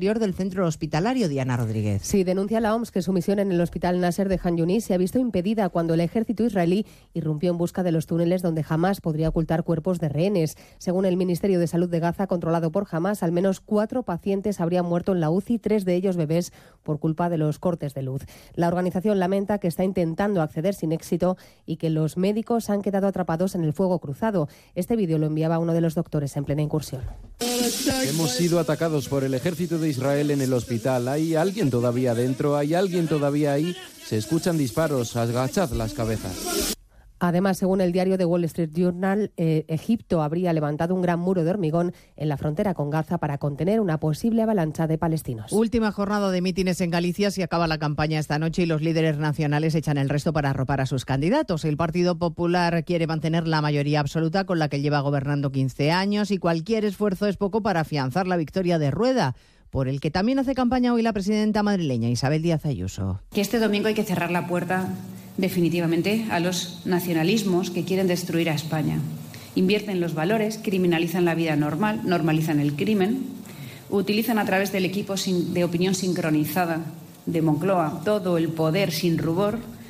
del centro hospitalario, Diana Rodríguez. Sí, denuncia la OMS que su misión en el hospital Nasser de Han Yunis se ha visto impedida cuando el ejército israelí irrumpió en busca de los túneles donde jamás podría ocultar cuerpos de rehenes. Según el Ministerio de Salud de Gaza, controlado por Hamas, al menos cuatro pacientes habrían muerto en la UCI, tres de ellos bebés, por culpa de los cortes de luz. La organización lamenta que está intentando acceder sin éxito y que los médicos han quedado atrapados en el fuego cruzado. Este vídeo lo enviaba uno de los doctores en plena incursión. Hemos sido atacados por el ejército de Israel en el hospital. ¿Hay alguien todavía dentro? ¿Hay alguien todavía ahí? Se escuchan disparos. Agachad las cabezas. Además, según el diario The Wall Street Journal, eh, Egipto habría levantado un gran muro de hormigón en la frontera con Gaza para contener una posible avalancha de palestinos. Última jornada de mítines en Galicia. Se acaba la campaña esta noche y los líderes nacionales echan el resto para arropar a sus candidatos. El Partido Popular quiere mantener la mayoría absoluta con la que lleva gobernando 15 años y cualquier esfuerzo es poco para afianzar la victoria de Rueda por el que también hace campaña hoy la presidenta madrileña Isabel Díaz Ayuso. Que este domingo hay que cerrar la puerta definitivamente a los nacionalismos que quieren destruir a España. Invierten los valores, criminalizan la vida normal, normalizan el crimen, utilizan a través del equipo de opinión sincronizada de Moncloa todo el poder sin rubor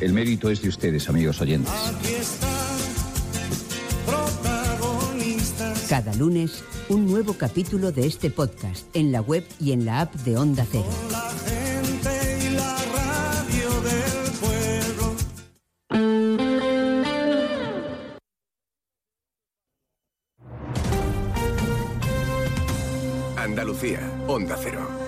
El mérito es de ustedes, amigos oyentes. Cada lunes, un nuevo capítulo de este podcast en la web y en la app de Onda Cero. Andalucía, Onda Cero.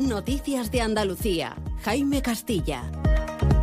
Noticias de Andalucía. Jaime Castilla.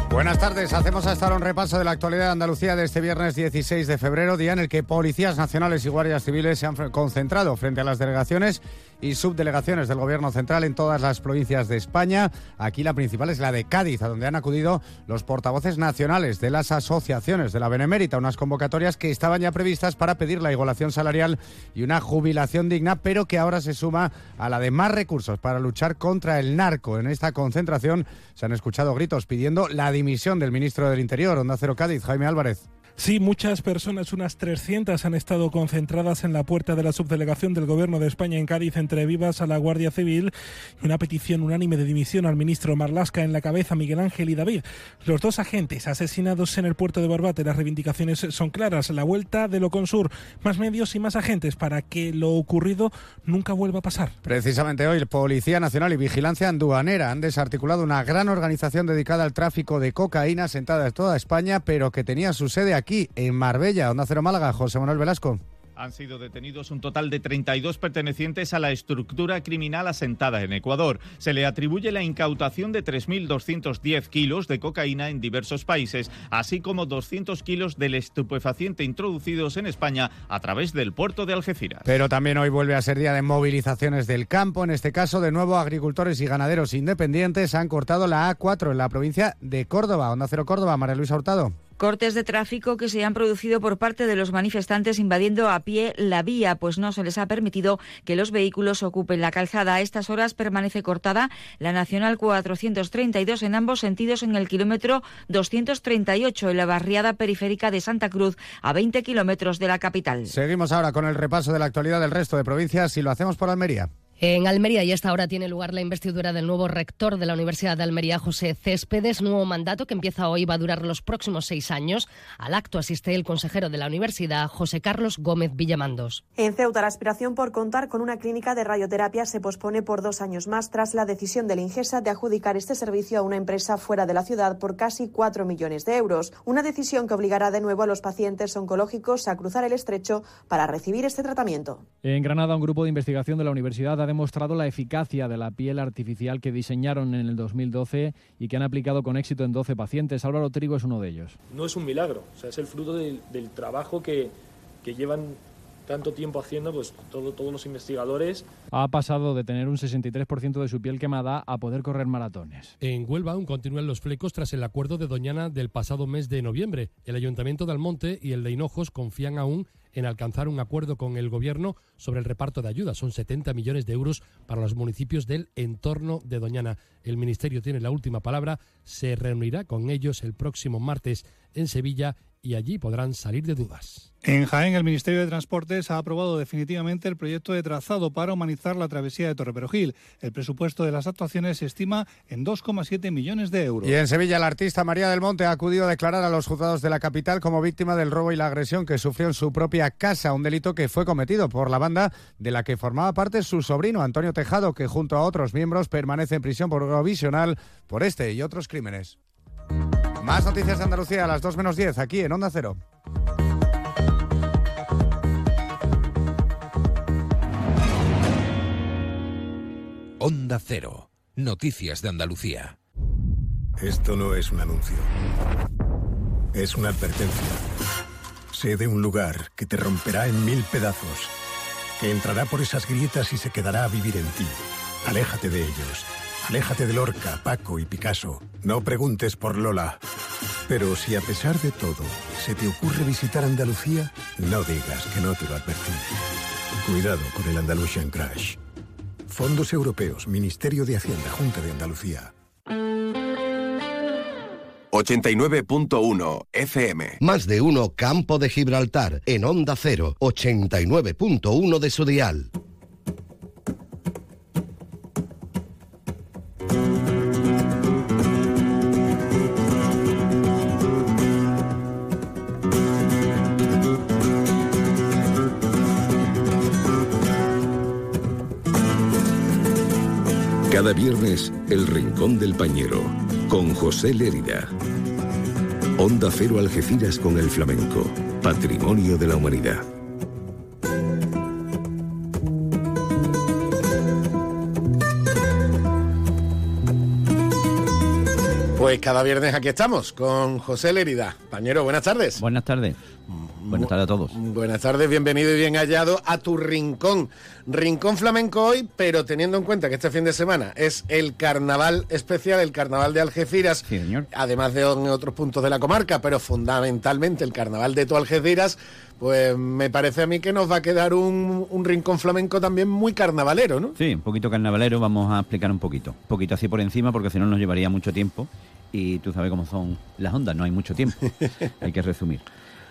Buenas tardes. Hacemos hasta ahora un repaso de la actualidad de Andalucía de este viernes 16 de febrero, día en el que policías nacionales y guardias civiles se han concentrado frente a las delegaciones y subdelegaciones del Gobierno central en todas las provincias de España. Aquí la principal es la de Cádiz, a donde han acudido los portavoces nacionales de las asociaciones de la Benemérita, unas convocatorias que estaban ya previstas para pedir la igualación salarial y una jubilación digna, pero que ahora se suma a la de más recursos para luchar contra el narco. En esta concentración se han escuchado gritos pidiendo la dimisión del ministro del Interior, Onda Cero Cádiz, Jaime Álvarez. Sí, muchas personas, unas 300, han estado concentradas en la puerta de la subdelegación del Gobierno de España en Cádiz entre vivas a la Guardia Civil y una petición unánime de dimisión al ministro Marlasca en la cabeza Miguel Ángel y David. Los dos agentes asesinados en el puerto de Barbate, las reivindicaciones son claras. La vuelta de Loconsur, más medios y más agentes para que lo ocurrido nunca vuelva a pasar. Precisamente hoy, Policía Nacional y Vigilancia Anduanera han desarticulado una gran organización dedicada al tráfico de cocaína sentada en toda España, pero que tenía su sede aquí aquí en Marbella, Onda Cero Málaga, José Manuel Velasco. Han sido detenidos un total de 32 pertenecientes a la estructura criminal asentada en Ecuador. Se le atribuye la incautación de 3.210 kilos de cocaína en diversos países, así como 200 kilos del estupefaciente introducidos en España a través del puerto de Algeciras. Pero también hoy vuelve a ser día de movilizaciones del campo. En este caso, de nuevo, agricultores y ganaderos independientes han cortado la A4 en la provincia de Córdoba. Onda Cero Córdoba, María Luisa Hurtado. Cortes de tráfico que se han producido por parte de los manifestantes invadiendo a pie la vía, pues no se les ha permitido que los vehículos ocupen la calzada. A estas horas permanece cortada la Nacional 432 en ambos sentidos en el kilómetro 238 en la barriada periférica de Santa Cruz, a 20 kilómetros de la capital. Seguimos ahora con el repaso de la actualidad del resto de provincias y lo hacemos por Almería. En Almería y esta hora tiene lugar la investidura del nuevo rector de la Universidad de Almería, José Céspedes. Nuevo mandato que empieza hoy va a durar los próximos seis años. Al acto asiste el consejero de la universidad, José Carlos Gómez Villamandos. En Ceuta, la aspiración por contar con una clínica de radioterapia se pospone por dos años más tras la decisión del Ingesa de adjudicar este servicio a una empresa fuera de la ciudad por casi cuatro millones de euros. Una decisión que obligará de nuevo a los pacientes oncológicos a cruzar el estrecho para recibir este tratamiento. En Granada, un grupo de investigación de la universidad ha demostrado la eficacia de la piel artificial que diseñaron en el 2012 y que han aplicado con éxito en 12 pacientes. Álvaro Trigo es uno de ellos. No es un milagro, o sea, es el fruto del, trabajo que, que llevan tanto tiempo haciendo, pues todo, todos los investigadores. Ha pasado de tener un 63% de su piel quemada a poder correr maratones. En Huelva aún continúan los flecos tras el acuerdo de Doñana del pasado mes de noviembre. El Ayuntamiento de Almonte y el de Hinojos confían aún en alcanzar un acuerdo con el Gobierno sobre el reparto de ayudas. Son 70 millones de euros para los municipios del entorno de Doñana. El Ministerio tiene la última palabra. Se reunirá con ellos el próximo martes en Sevilla y allí podrán salir de dudas. En Jaén, el Ministerio de Transportes ha aprobado definitivamente el proyecto de trazado para humanizar la travesía de Torreperogil. El presupuesto de las actuaciones se estima en 2,7 millones de euros. Y en Sevilla, la artista María del Monte ha acudido a declarar a los juzgados de la capital como víctima del robo y la agresión que sufrió en su propia casa, un delito que fue cometido por la banda de la que formaba parte su sobrino Antonio Tejado, que junto a otros miembros permanece en prisión provisional por este y otros crímenes. Más noticias de Andalucía a las 2 menos 10, aquí en Onda Cero. Onda Cero. Noticias de Andalucía. Esto no es un anuncio. Es una advertencia. Sé de un lugar que te romperá en mil pedazos, que entrará por esas grietas y se quedará a vivir en ti. Aléjate de ellos. Aléjate de Lorca, Paco y Picasso. No preguntes por Lola. Pero si a pesar de todo se te ocurre visitar Andalucía, no digas que no te lo advertí. Cuidado con el Andalusian Crash. Fondos Europeos, Ministerio de Hacienda, Junta de Andalucía. 89.1 FM. Más de uno Campo de Gibraltar en Onda 0, 89.1 de su dial. Cada viernes, El Rincón del Pañero, con José Lérida. Onda Cero Algeciras con el flamenco, patrimonio de la humanidad. Pues cada viernes aquí estamos con José Lérida. Pañero, buenas tardes. Buenas tardes. Buenas tardes a todos. Buenas tardes, bienvenido y bien hallado a tu rincón. Rincón flamenco hoy, pero teniendo en cuenta que este fin de semana es el carnaval especial, el carnaval de Algeciras, sí, señor. además de otros puntos de la comarca, pero fundamentalmente el carnaval de tu Algeciras, pues me parece a mí que nos va a quedar un, un, rincón flamenco también muy carnavalero, ¿no? Sí, un poquito carnavalero, vamos a explicar un poquito. Un poquito así por encima, porque si no nos llevaría mucho tiempo. Y tú sabes cómo son las ondas, no hay mucho tiempo. hay que resumir.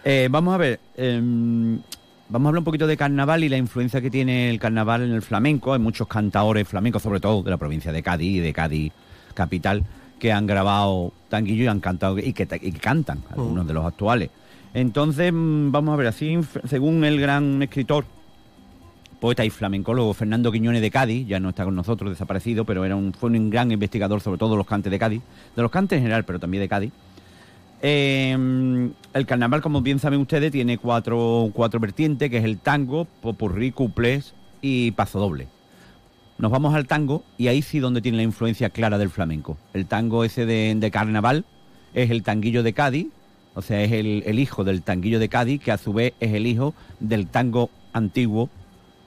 Eh, vamos a ver, eh, vamos a hablar un poquito de carnaval y la influencia que tiene el carnaval en el flamenco. Hay muchos cantadores flamencos, sobre todo de la provincia de Cádiz y de Cádiz capital, que han grabado tanguillo y han cantado y que, y que cantan, algunos de los actuales. Entonces, vamos a ver, así, según el gran escritor, poeta y flamencólogo Fernando Quiñones de Cádiz, ya no está con nosotros, desaparecido, pero era un, fue un gran investigador sobre todo los cantes de Cádiz, de los cantes en general, pero también de Cádiz Eh, el carnaval, como bien saben ustedes, tiene cuatro, cuatro vertientes, que es el tango, popurrí, cuplés y paso doble. Nos vamos al tango y ahí sí donde tiene la influencia clara del flamenco. El tango ese de, de carnaval es el tanguillo de Cádiz, o sea, es el, el hijo del tanguillo de Cádiz, que a su vez es el hijo del tango antiguo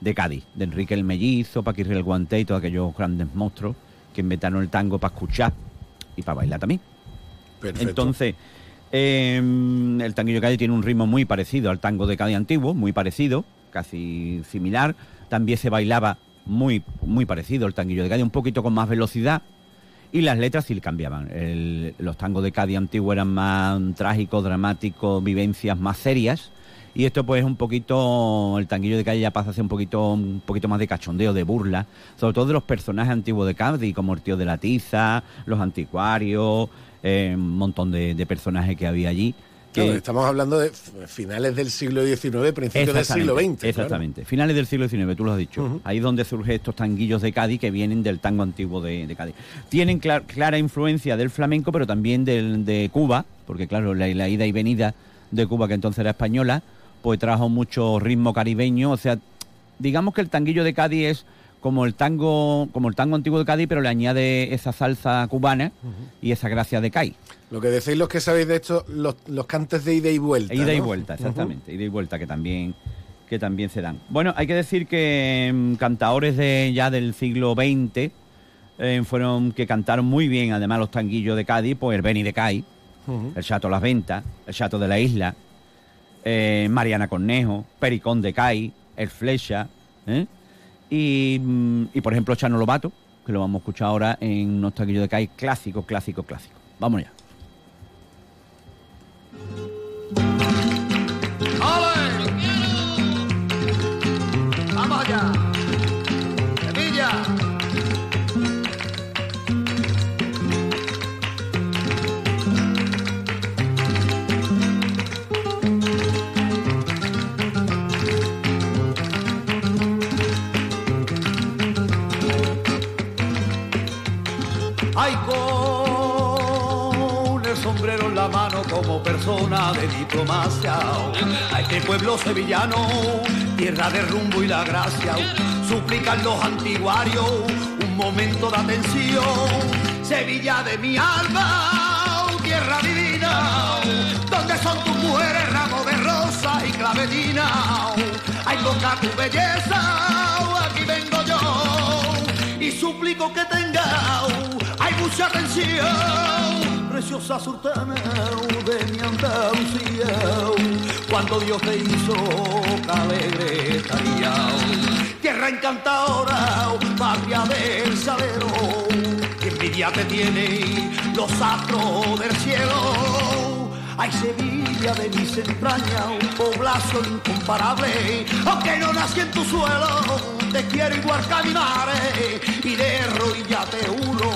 de Cádiz, de Enrique el Mellizo, Paquirri el Guante y todos aquellos grandes monstruos que inventaron el tango para escuchar y para bailar también. Perfecto. Entonces, eh, el tanguillo de Cádiz tiene un ritmo muy parecido al tango de Cádiz antiguo, muy parecido, casi similar. También se bailaba muy, muy parecido al tanguillo de Cádiz, un poquito con más velocidad. Y las letras sí cambiaban. El- los tangos de Cádiz antiguo eran más trágicos, dramáticos, vivencias más serias. Y esto pues un poquito, el tanguillo de Cádiz ya pasa a ser un poquito, un poquito más de cachondeo, de burla, sobre todo de los personajes antiguos de Cádiz, como el tío de la tiza, los anticuarios, eh, un montón de, de personajes que había allí. Que, estamos hablando de finales del siglo XIX, principios del siglo XX. claro. Exactamente. Finales del siglo XIX, tú lo has dicho. Ahí es donde surgen estos tanguillos de Cádiz que vienen del tango antiguo de, de Cádiz. Tienen clar- clara influencia del flamenco, pero también del, de Cuba, porque claro, la, la ida y venida de Cuba, que entonces era española, pues trajo mucho ritmo caribeño. O sea, digamos que el tanguillo de Cádiz es como el tango, como el tango antiguo de Cádiz, pero le añade esa salsa cubana y esa gracia de Cádiz. Lo que decéis los que sabéis de esto, los, los cantes de ida y vuelta. Ida y vuelta, exactamente. Ida y vuelta que también que también se dan. Bueno, hay que decir que mm, cantaores de ya del siglo XX eh, fueron que cantaron muy bien, además los tanguillos de Cádiz, pues el Beni de Cádiz, el Chato Las Ventas, el Chato de la Isla, eh, Mariana Cornejo, Pericón de Cádiz, el Flecha, ¿eh? Y, mm, y, por ejemplo Chano Lobato, que lo vamos a escuchar ahora en unos tanguillos de Cádiz clásico, clásico, clásico. Vamos ya. Ay, con el sombrero en la mano como persona de diplomacia. Ay, que pueblo sevillano, tierra de rumbo y la gracia. Suplican los antiguarios un momento de atención. Sevilla de mi alma, tierra divina, donde son tus mujeres ramo de rosa y clavetina. Ay, boca tu belleza, aquí vengo y suplico que tenga hay mucha atención preciosa sultana de mi Andalucía. Cuando Dios te hizo alegre estaría. Tierra encantadora patria del salero que envidia te tiene los astros del cielo Ay, Sevilla de mis entrañas, un población incomparable, aunque no nací en tu suelo, te quiero igual madre, y de rodillas te juro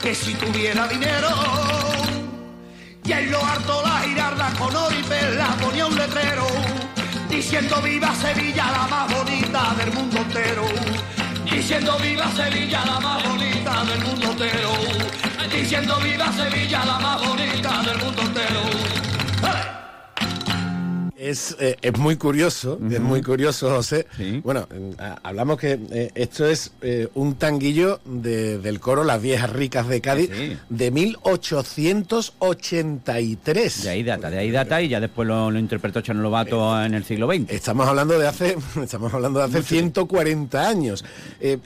que si tuviera dinero, y en lo harto la girarda con oro y perla ponía un letrero, diciendo viva Sevilla, la más bonita del mundo entero, diciendo viva Sevilla, la más bonita del mundo entero, diciendo viva Sevilla, la más bonita del mundo entero. Es, eh, es muy curioso, es muy curioso, José. Bueno, eh, a- hablamos que eh, esto es eh, un tanguillo de- del coro Las Viejas Ricas de Cádiz de 1883. De ahí data, de ahí data y ya después lo, lo interpretó Chano Lobato en el siglo XX. Estamos hablando de hace, estamos hablando de hace 140 años.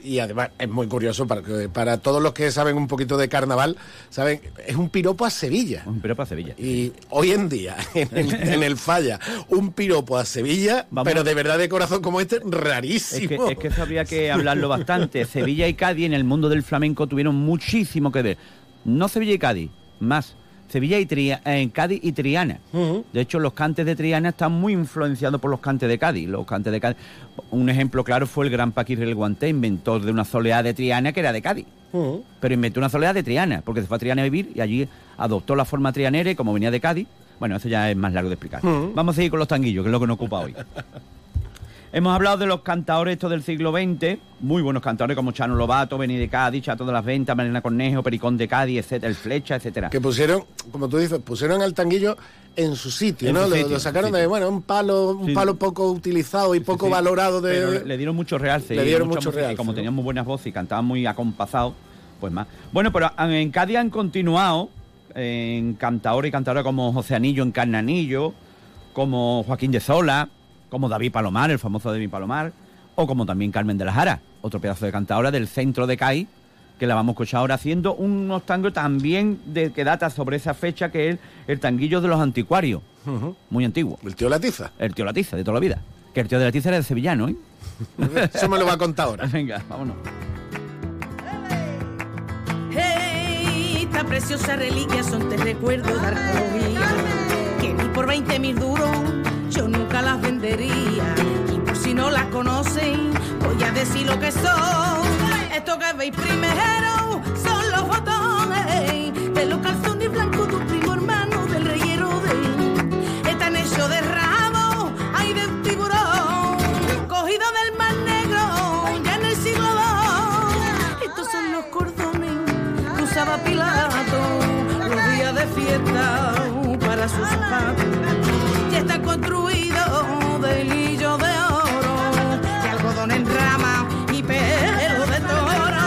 Y además es muy curioso para, para todos los que saben un poquito de carnaval, saben, es un piropo a Sevilla. Un piropo a Sevilla. Y hoy en día, en el, en el falla, un piropo a Sevilla, pero de verdad de corazón como este, Es rarísimo. que, es que eso habría que hablarlo bastante. Sevilla y Cádiz en el mundo del flamenco tuvieron muchísimo que ver. No Sevilla y Cádiz, más. Sevilla y Tria- eh, Cádiz y Triana. De hecho, los cantes de Triana están muy influenciados por los cantes de Cádiz. Los cantes de Cádiz. Un ejemplo claro fue el gran Paquirre el Guanté, inventor de una soleá de Triana que era de Cádiz. Pero inventó una soleá de Triana, porque se fue a Triana a vivir y allí adoptó la forma trianera y como venía de Cádiz. Bueno, eso ya es más largo de explicar. Ujú. Vamos a seguir con los tanguillos, que es lo que nos ocupa hoy. Hemos hablado de los cantadores estos del siglo XX, muy buenos cantadores como Chano Lobato, Beni de Cádiz, Chato de las Ventas, Marina Cornejo, Pericón de Cádiz, etcétera, el Flecha, etcétera. Que pusieron, como tú dices, pusieron al tanguillo en su sitio, En ¿no? su Lo- sitio, sacaron de, bueno, un palo, un Sí. palo poco utilizado y poco Sí, valorado de... Pero le dieron mucho realce. Le dieron mucha mucho música, y realce, como tenían muy buenas voces y cantaban muy acompasados, pues más. Bueno, pero en Cádiz han continuado en cantadores y cantadoras como José Anillo en Carnanillo, como Joaquín de Sola, como David Palomar, el famoso David Palomar, o como también Carmen de la Jara, otro pedazo de cantadora del centro de Cádiz, que la vamos a escuchar ahora haciendo unos tangos también de, que data sobre esa fecha, que es el tanguillo de los anticuarios, muy antiguo. El tío Latiza. El tío Latiza, de toda la vida. Que el tío de Latiza era de sevillano, ¿eh? Eso me lo va a contar ahora. Venga, vámonos. Hey, esta preciosa reliquia son te recuerdos de arqueología que ni por 20 mil duros yo nunca las vendería. Y por si no las conocen voy a decir lo que son. Esto que veis primero son los botones de los calzones blancos para sus zapatos. Ya está construido de hilillo de oro, de algodón en rama y pelo de toro.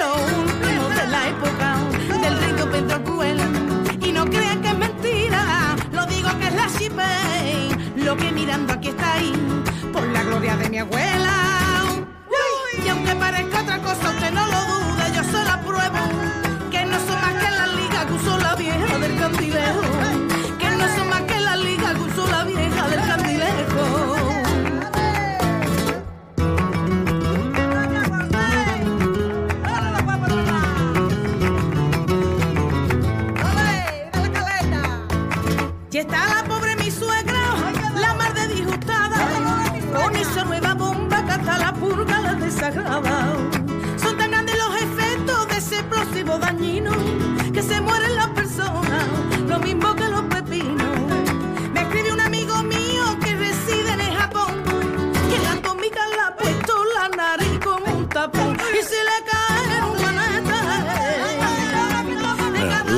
Lo último de la época del Don Pedro el Cruel. Y no crean que es mentira, lo digo que es la Shipei. Lo que mirando aquí está ahí, por la gloria de mi abuela. Y aunque parezca otra cosa, usted no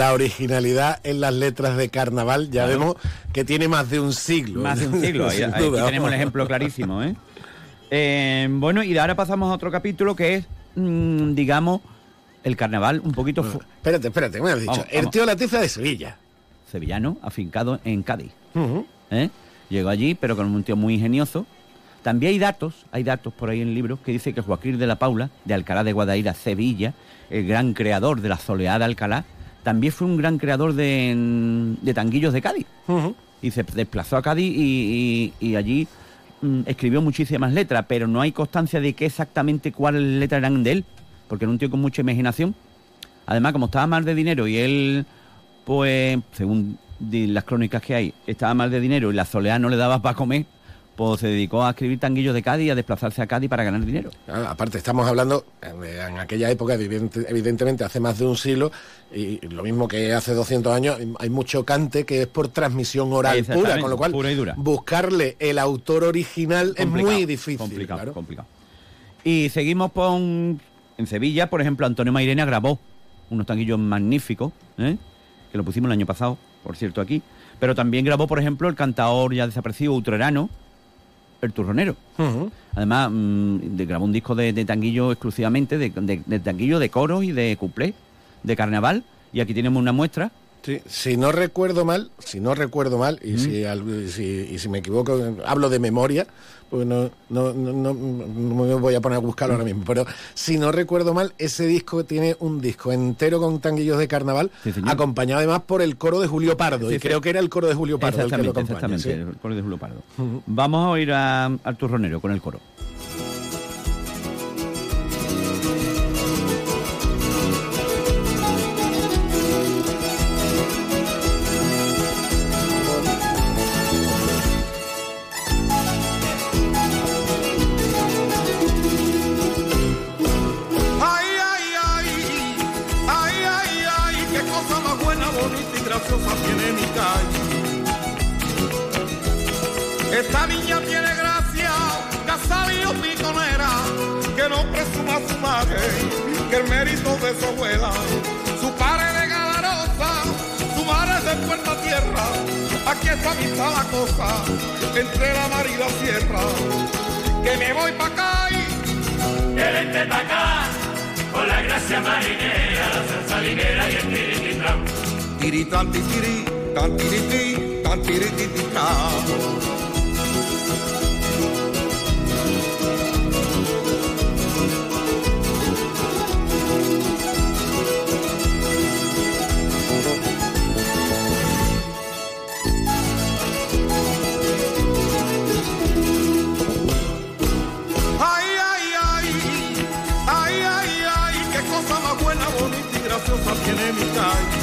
La originalidad en las letras de carnaval ya vemos que tiene más de un siglo. Más de un siglo, ahí, duda, tenemos el ejemplo clarísimo, ¿eh? Eh, Bueno, y ahora pasamos a otro capítulo que es, mm, digamos, el carnaval un poquito... fu- Espérate, espérate, me has dicho. Vamos, el vamos. tío Latiza de Sevilla. sevillano, afincado en Cádiz. ¿eh? Llegó allí, pero con un tío muy ingenioso. También hay datos, hay datos por ahí en libros que dice que Joaquín de la Paula, de Alcalá de Guadaira, Sevilla, el gran creador de la soleada Alcalá, también fue un gran creador de, de tanguillos de Cádiz. Y se desplazó a Cádiz y, y- y allí mm, escribió muchísimas letras, pero no hay constancia de qué exactamente cuáles letras eran de él, porque era un tío con mucha imaginación. Además, como estaba mal de dinero y él, pues, según las crónicas que hay, estaba mal de dinero y la soleá no le daba para comer, pues se dedicó a escribir tanguillos de Cádiz y a desplazarse a Cádiz para ganar dinero. Claro, aparte, estamos hablando en, en aquella época, evidente- evidentemente hace más de un siglo, y lo mismo que hace 200 años, hay- mucho cante que es por transmisión oral pura, con lo cual pura y dura. buscarle el autor original es muy difícil. Complicado, claro. complicado. Y seguimos con... En Sevilla, por ejemplo, Antonio Mairena grabó unos tanguillos magníficos, ¿eh? que lo pusimos el año pasado, por cierto, aquí. Pero también grabó, por ejemplo, el cantador ya desaparecido utrerano, El Turronero. Además, mm, de- grabó un disco de, de tanguillo exclusivamente, de, de- de tanguillo de coros y de cuplé, de carnaval. Y aquí tenemos una muestra. Sí, si no recuerdo mal, si no recuerdo mal, y, si, al- si- y si me equivoco, hablo de memoria, pues no, no, no, no- no me voy a poner a buscarlo ahora mismo, pero si no recuerdo mal, ese disco tiene un disco entero con tanguillos de carnaval, acompañado además por el coro de Julio Pardo, Sí, y sí. creo que era el coro de Julio Pardo el que lo Exactamente, acompaña. exactamente, sí. el coro de Julio Pardo. Vamos a oír a- al Turronero con el coro. Su madre que el mérito de su abuela. Su padre de Galarosa, su madre de Puerta Tierra. Aquí está vista la cosa entre la mar y la sierra. Que me voy pa' acá y... Que vente pa' acá con la gracia marinera, la salsa linera y el titiri, tan mi calle.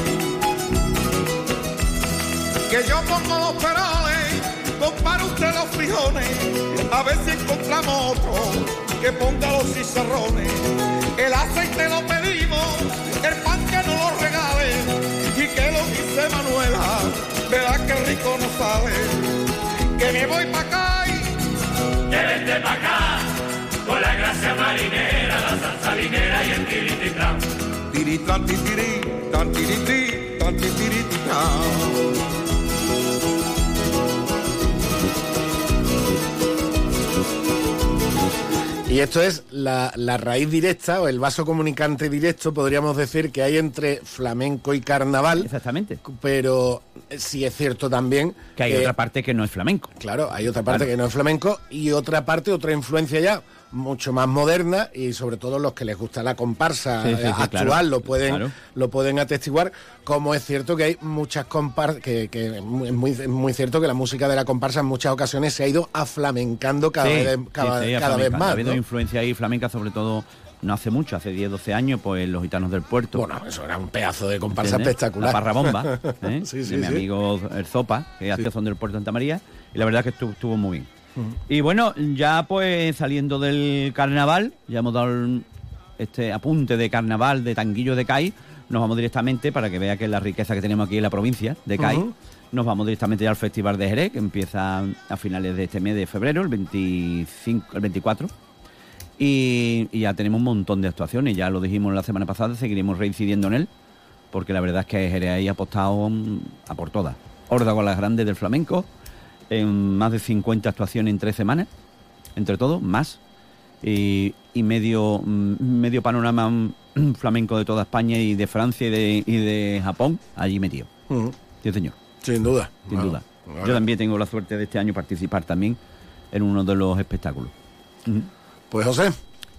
Que yo pongo los peroles, compara usted los frijones, a ver si encontramos otro que ponga los chicharrones. El aceite lo pedimos, el pan que no lo regale, y que lo dice Manuela, verá que rico no sabe. Que me voy pa' acá y Que vente pa' acá con la gracia marinera, la salsa linera y el tirititán. Tiritán, titiri, tan tiriti, tan titirititán. Y esto es la, la raíz directa o el vaso comunicante directo, podríamos decir, que hay entre flamenco y carnaval. Exactamente. Pero sí es cierto también Que hay otra parte que no es flamenco. Claro, hay otra parte Claro. que no es flamenco y otra parte, otra influencia ya mucho más moderna y sobre todo los que les gusta la comparsa Sí, sí, sí, actual claro. lo pueden Claro. lo pueden atestiguar como es cierto que hay muchas comparsas que, que es muy, es muy- es cierto que la música de la comparsa en muchas ocasiones se ha ido aflamencando cada vez cada, vez más Ha habido ¿no? influencia ahí flamenca, sobre todo no hace mucho, hace 10, 12 años, pues los gitanos del puerto. Bueno, eso era un pedazo de comparsa ¿Entiendes? espectacular La parrabomba, ¿eh? Sí, sí, de mi sí. amigo el Zopa, que hace son del puerto de Santa María, y la verdad que estuvo, estuvo muy bien. Y bueno, ya pues saliendo del carnaval, ya hemos dado este apunte de carnaval de Tanguillo de CAI, nos vamos directamente, para que vea que es la riqueza que tenemos aquí en la provincia de CAI, nos vamos directamente ya al Festival de Jerez, que empieza a finales de este mes de febrero, el 25, el 24. Y, y ya tenemos un montón de actuaciones, ya lo dijimos la semana pasada, seguiremos reincidiendo en él, porque la verdad es que Jerez ahí ha apostado mm, a por todas. Horda con las grandes del flamenco, en más de 50 actuaciones en tres semanas, entre todos, más. Y, y medio, mm, medio panorama mm, flamenco de toda España y de Francia y de, y de Japón allí metido. Ujú. Sí, señor. sin duda Sin Bueno, duda. bueno. Yo también tengo la suerte de este año participar también en uno de los espectáculos. Pues José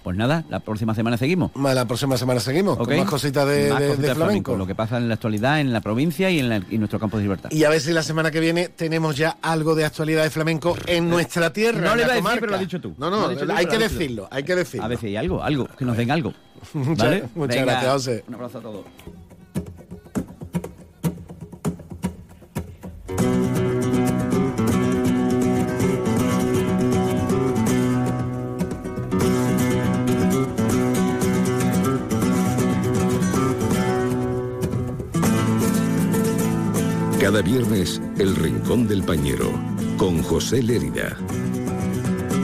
Pues nada, la próxima semana seguimos. la próxima semana seguimos con más cositas de, Más de- cositas de de flamenco Lo que pasa en la actualidad en la provincia y en, la- y nuestro campo de libertad. Y a ver si la semana que viene tenemos ya algo de actualidad de flamenco en nuestra tierra. No en le la iba a decir, pero lo has dicho tú. No, no, tú, hay que decirlo, hay que decirlo. A ver si hay algo, algo, que nos den algo. Muchas- ¿Vale? muchas Venga, gracias, José. Un abrazo a todos. Cada viernes, El Rincón del Pañero, con José Lérida.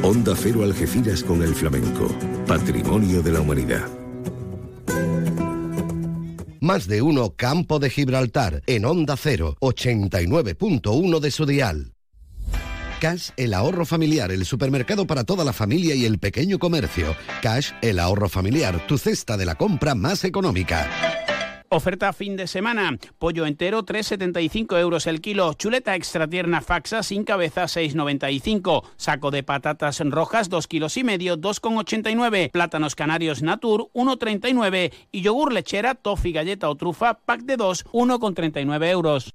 Onda Cero Algeciras con el flamenco, patrimonio de la humanidad. Más de uno Campo de Gibraltar en Onda 0, 89.1 de su dial. Cash, el ahorro familiar, el supermercado para toda la familia y el pequeño comercio. Cash, el ahorro familiar, tu cesta de la compra más económica. Oferta fin de semana. Pollo entero 3,75 euros el kilo. Chuleta extra tierna faxa sin cabeza 6,95. Saco de patatas rojas 2 kilos y medio 2,89. Plátanos canarios natur 1,39. Y yogur lechera, toffee, galleta o trufa pack de 2 1,39 euros.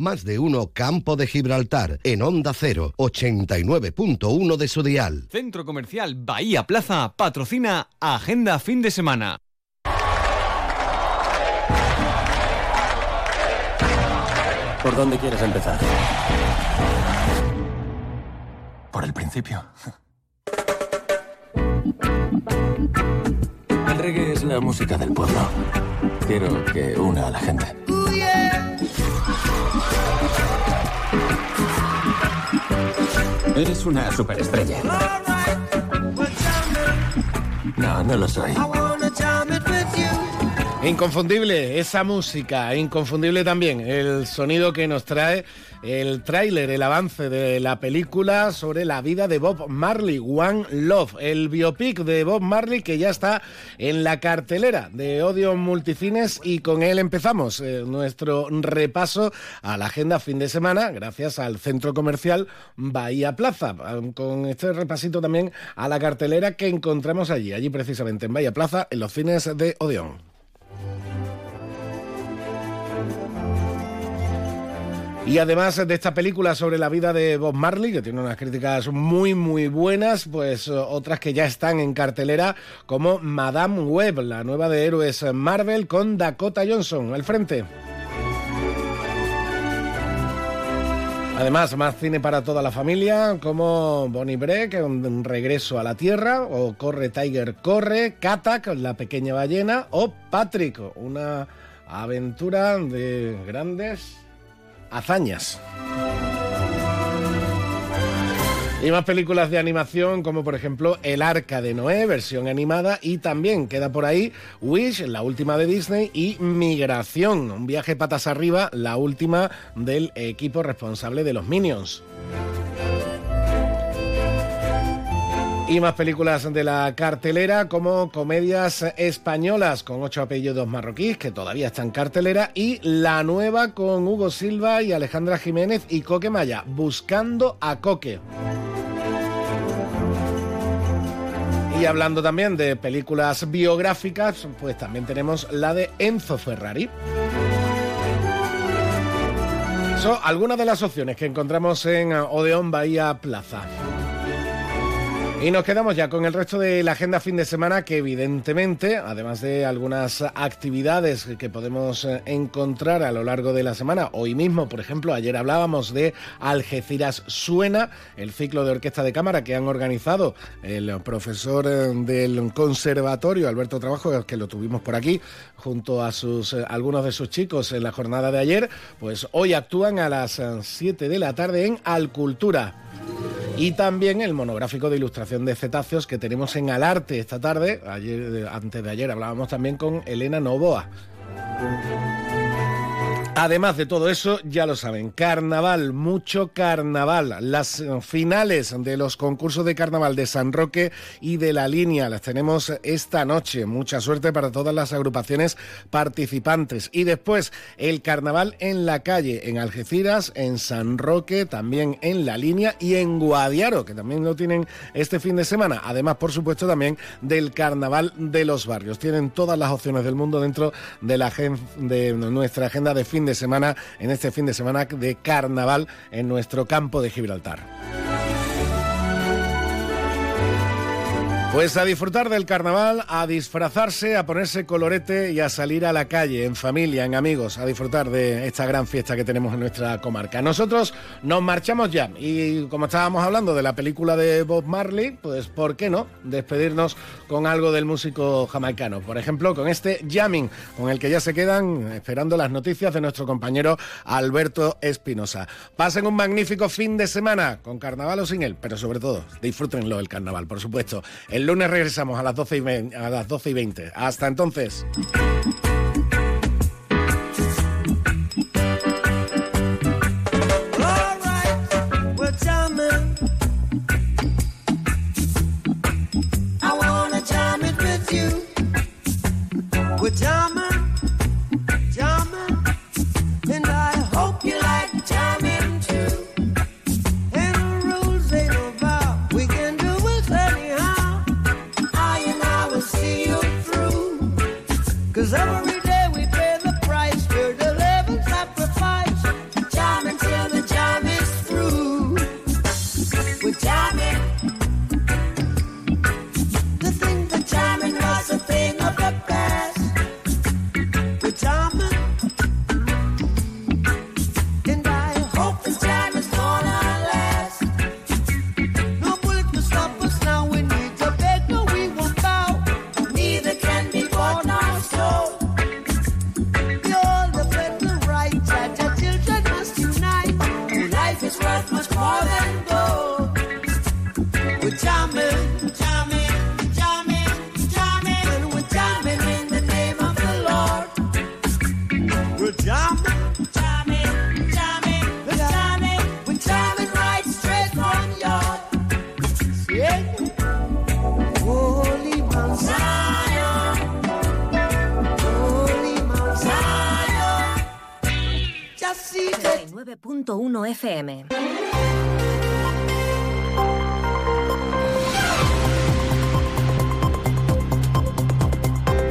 más de uno Campo de Gibraltar, en Onda 0, 89.1 de su dial. Centro Comercial Bahía Plaza patrocina Agenda Fin de Semana. ¿Por dónde quieres empezar? Por el principio. El reggae es la música del pueblo. Quiero que una a la gente. Eres una superestrella. No, no lo soy. Inconfundible esa música, inconfundible también el sonido que nos trae el tráiler, el avance de la película sobre la vida de Bob Marley, One Love, el biopic de Bob Marley que ya está en la cartelera de Odio Multicines y con él empezamos eh, nuestro repaso a la agenda fin de semana gracias al centro comercial Bahía Plaza, con este repasito también a la cartelera que encontramos allí, allí precisamente en Bahía Plaza, en los cines de Odeón. Y además de esta película sobre la vida de Bob Marley, que tiene unas críticas muy muy buenas, pues eh, otras que ya están en cartelera, como Madame Web, la nueva de héroes Marvel con Dakota Johnson al frente. Además, más cine para toda la familia, como Bonnie Break, un regreso a la Tierra, o Corre Tiger Corre, Katak, la pequeña ballena, o Patrick, una aventura de grandes hazañas. Y más películas de animación como por ejemplo El Arca de Noé, versión animada, y también queda por ahí Wish, la última de Disney, y Migración, un viaje patas arriba, la última del equipo responsable de los Minions. Y más películas de la cartelera como comedias españolas con ocho apellidos marroquíes que todavía están cartelera y la nueva con Hugo Silva y Alejandra Jiménez y Coque Maya, Buscando a Coque. Y hablando también de películas biográficas, pues también tenemos la de Enzo Ferrari. Son algunas de las opciones que encontramos en Odeón Bahía Plaza. Y nos quedamos ya con el resto de la agenda fin de semana que evidentemente, además de algunas actividades que podemos eh, encontrar a lo largo de la semana, hoy mismo, por ejemplo, ayer hablábamos de Algeciras Suena, el ciclo de orquesta de cámara que han organizado el profesor eh, del conservatorio, Alberto Trabajo, que lo tuvimos por aquí, junto a sus eh, algunos de sus chicos en la jornada de ayer, pues hoy actúan a las 7 de la tarde en Alcultura. Y también el monográfico de ilustración de cetáceos que tenemos en Alarte esta tarde. Ayer, antes de ayer hablábamos también con Elena Novoa. Además de todo eso, ya lo saben, carnaval, mucho carnaval. Las finales de los concursos de carnaval de San Roque y de la línea las tenemos esta noche. Mucha suerte para todas las agrupaciones participantes. Y después el carnaval en la calle, en Algeciras, en San Roque, también en la línea y en Guadiaro, que también lo tienen este fin de semana. Además, por supuesto, también del carnaval de los barrios. Tienen todas las opciones del mundo dentro de, la, de nuestra agenda de fin de semana, en este fin de semana de carnaval en nuestro campo de Gibraltar. Pues a disfrutar del carnaval, a disfrazarse, a ponerse colorete y a salir a la calle, en familia, en amigos, a disfrutar de esta gran fiesta que tenemos en nuestra comarca. Nosotros nos marchamos ya y como estábamos hablando de la película de Bob Marley, pues ¿por qué no despedirnos con algo del músico jamaicano? Por ejemplo, con este jamming, con el que ya se quedan esperando las noticias de nuestro compañero Alberto Espinosa. Pasen un magnífico fin de semana, con carnaval o sin él, pero sobre todo disfrútenlo el carnaval, por supuesto. Lunes regresamos a las 12 y 20. A las 12 y 20. Hasta entonces. FM.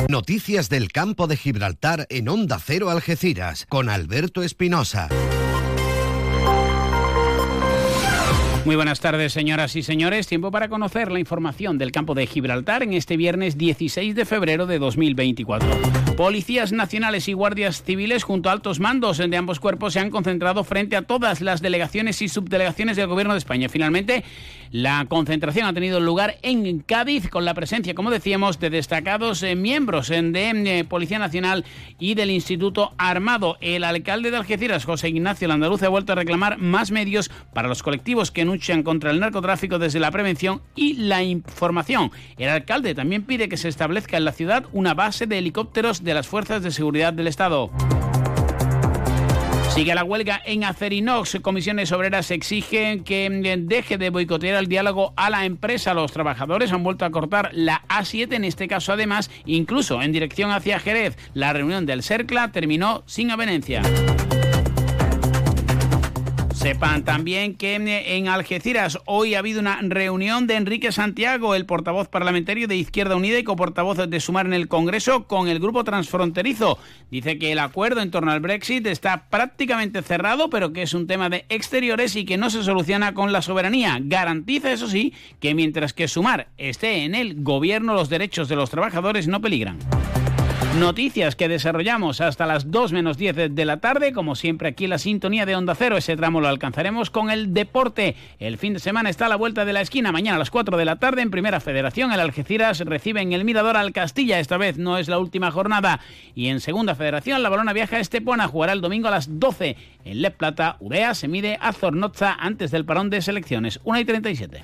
Noticias del campo de Gibraltar en Onda Cero Algeciras con Alberto Espinosa. Muy buenas tardes, señoras y señores. Tiempo para conocer la información del campo de Gibraltar en este viernes 16 de febrero de 2024. Policías nacionales y guardias civiles junto a altos mandos de ambos cuerpos se han concentrado frente a todas las delegaciones y subdelegaciones del Gobierno de España. Finalmente, la concentración ha tenido lugar en Cádiz con la presencia, como decíamos, de destacados eh, miembros eh, de eh, Policía Nacional y del Instituto Armado. El alcalde de Algeciras, José Ignacio Landaluz, ha vuelto a reclamar más medios para los colectivos que luchan contra el narcotráfico desde la prevención y la información. El alcalde también pide que se establezca en la ciudad una base de helicópteros de las fuerzas de seguridad del Estado. Sigue la huelga en Acerinox. Comisiones obreras exigen que deje de boicotear el diálogo a la empresa. Los trabajadores han vuelto a cortar la A7, en este caso además, incluso en dirección hacia Jerez. La reunión del CERCLA terminó sin avenencia. Sepan también que en Algeciras hoy ha habido una reunión de Enrique Santiago, el portavoz parlamentario de Izquierda Unida y coportavoz de Sumar en el Congreso, con el grupo transfronterizo. Dice que el acuerdo en torno al Brexit está prácticamente cerrado, pero que es un tema de exteriores y que no se soluciona con la soberanía. Garantiza, eso sí, que mientras que Sumar esté en el gobierno, los derechos de los trabajadores no peligran. Noticias que desarrollamos hasta las 2 menos 10 de la tarde, como siempre aquí la sintonía de Onda Cero. Ese tramo lo alcanzaremos con el deporte. El fin de semana está a la vuelta de la esquina. Mañana a las 4 de la tarde en Primera Federación, el Algeciras recibe en el Mirador al Castilla. Esta vez no es la última jornada. Y en Segunda Federación, la Balona viaja a Estepona. Jugará el domingo a las 12. En Le Plata, Udea se mide a Zornoza antes del parón de selecciones. 1 y 37.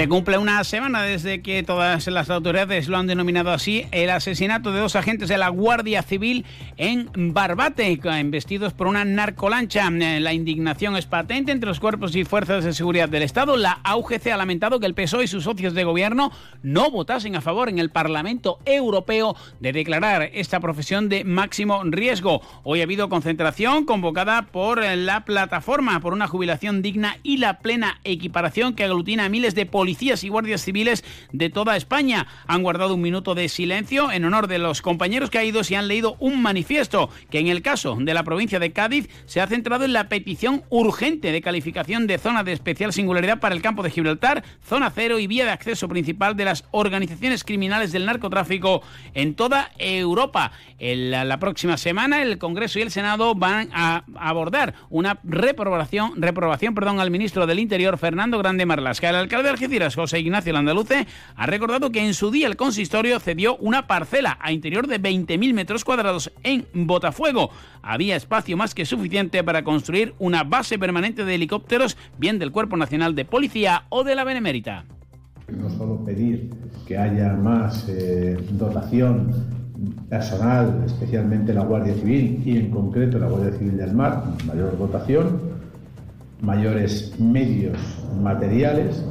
Se cumple una semana desde que todas las autoridades lo han denominado así, el asesinato de dos agentes de la Guardia Civil en Barbate, investidos por una narcolancha. La indignación es patente entre los cuerpos y fuerzas de seguridad del Estado. La AUGC ha lamentado que el PSOE y sus socios de gobierno no votasen a favor en el Parlamento Europeo de declarar esta profesión de máximo riesgo. Hoy ha habido concentración convocada por la plataforma por una jubilación digna y la plena equiparación que aglutina a miles de policías y guardias civiles de toda España. Han guardado un minuto de silencio en honor de los compañeros caídos y han leído un manifiesto que en el caso de la provincia de Cádiz se ha centrado en la petición urgente de calificación de zona de especial singularidad para el campo de Gibraltar, zona cero y vía de acceso principal de las organizaciones criminales del narcotráfico en toda Europa. En la, la próxima semana el Congreso y el Senado van a abordar una reprobación, reprobación perdón, al ministro del Interior, Fernando Grande Marlasca. El alcalde de Algeciras, José Ignacio Landaluce, ha recordado que en su día el consistorio cedió una parcela a interior de 20.000 metros cuadrados en Botafuego. Había espacio más que suficiente para construir una base permanente de helicópteros, bien del Cuerpo Nacional de Policía o de la Benemérita. No solo pedir que haya más eh, dotación personal, especialmente la Guardia Civil y en concreto la Guardia Civil del Mar, mayor dotación, mayores medios materiales,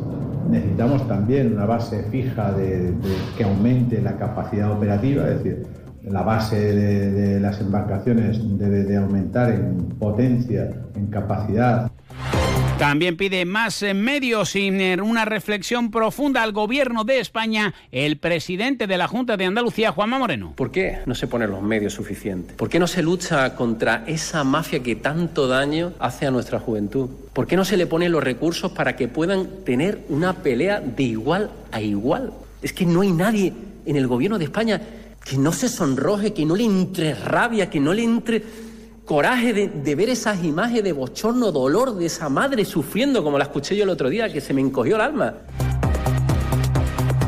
necesitamos también una base fija de, que aumente la capacidad operativa, es decir, la base de, de las embarcaciones debe de aumentar en potencia, en capacidad. También pide más medios y una reflexión profunda al gobierno de España el presidente de la Junta de Andalucía, Juanma Moreno. ¿Por qué no se ponen los medios suficientes? ¿Por qué no se lucha contra esa mafia que tanto daño hace a nuestra juventud? ¿Por qué no se le ponen los recursos para que puedan tener una pelea de igual a igual? Es que no hay nadie en el gobierno de España que no se sonroje, que no le entre rabia, que no le entre coraje de, de, ver esas imágenes de bochorno, dolor de esa madre sufriendo, como la escuché yo el otro día, que se me encogió el alma.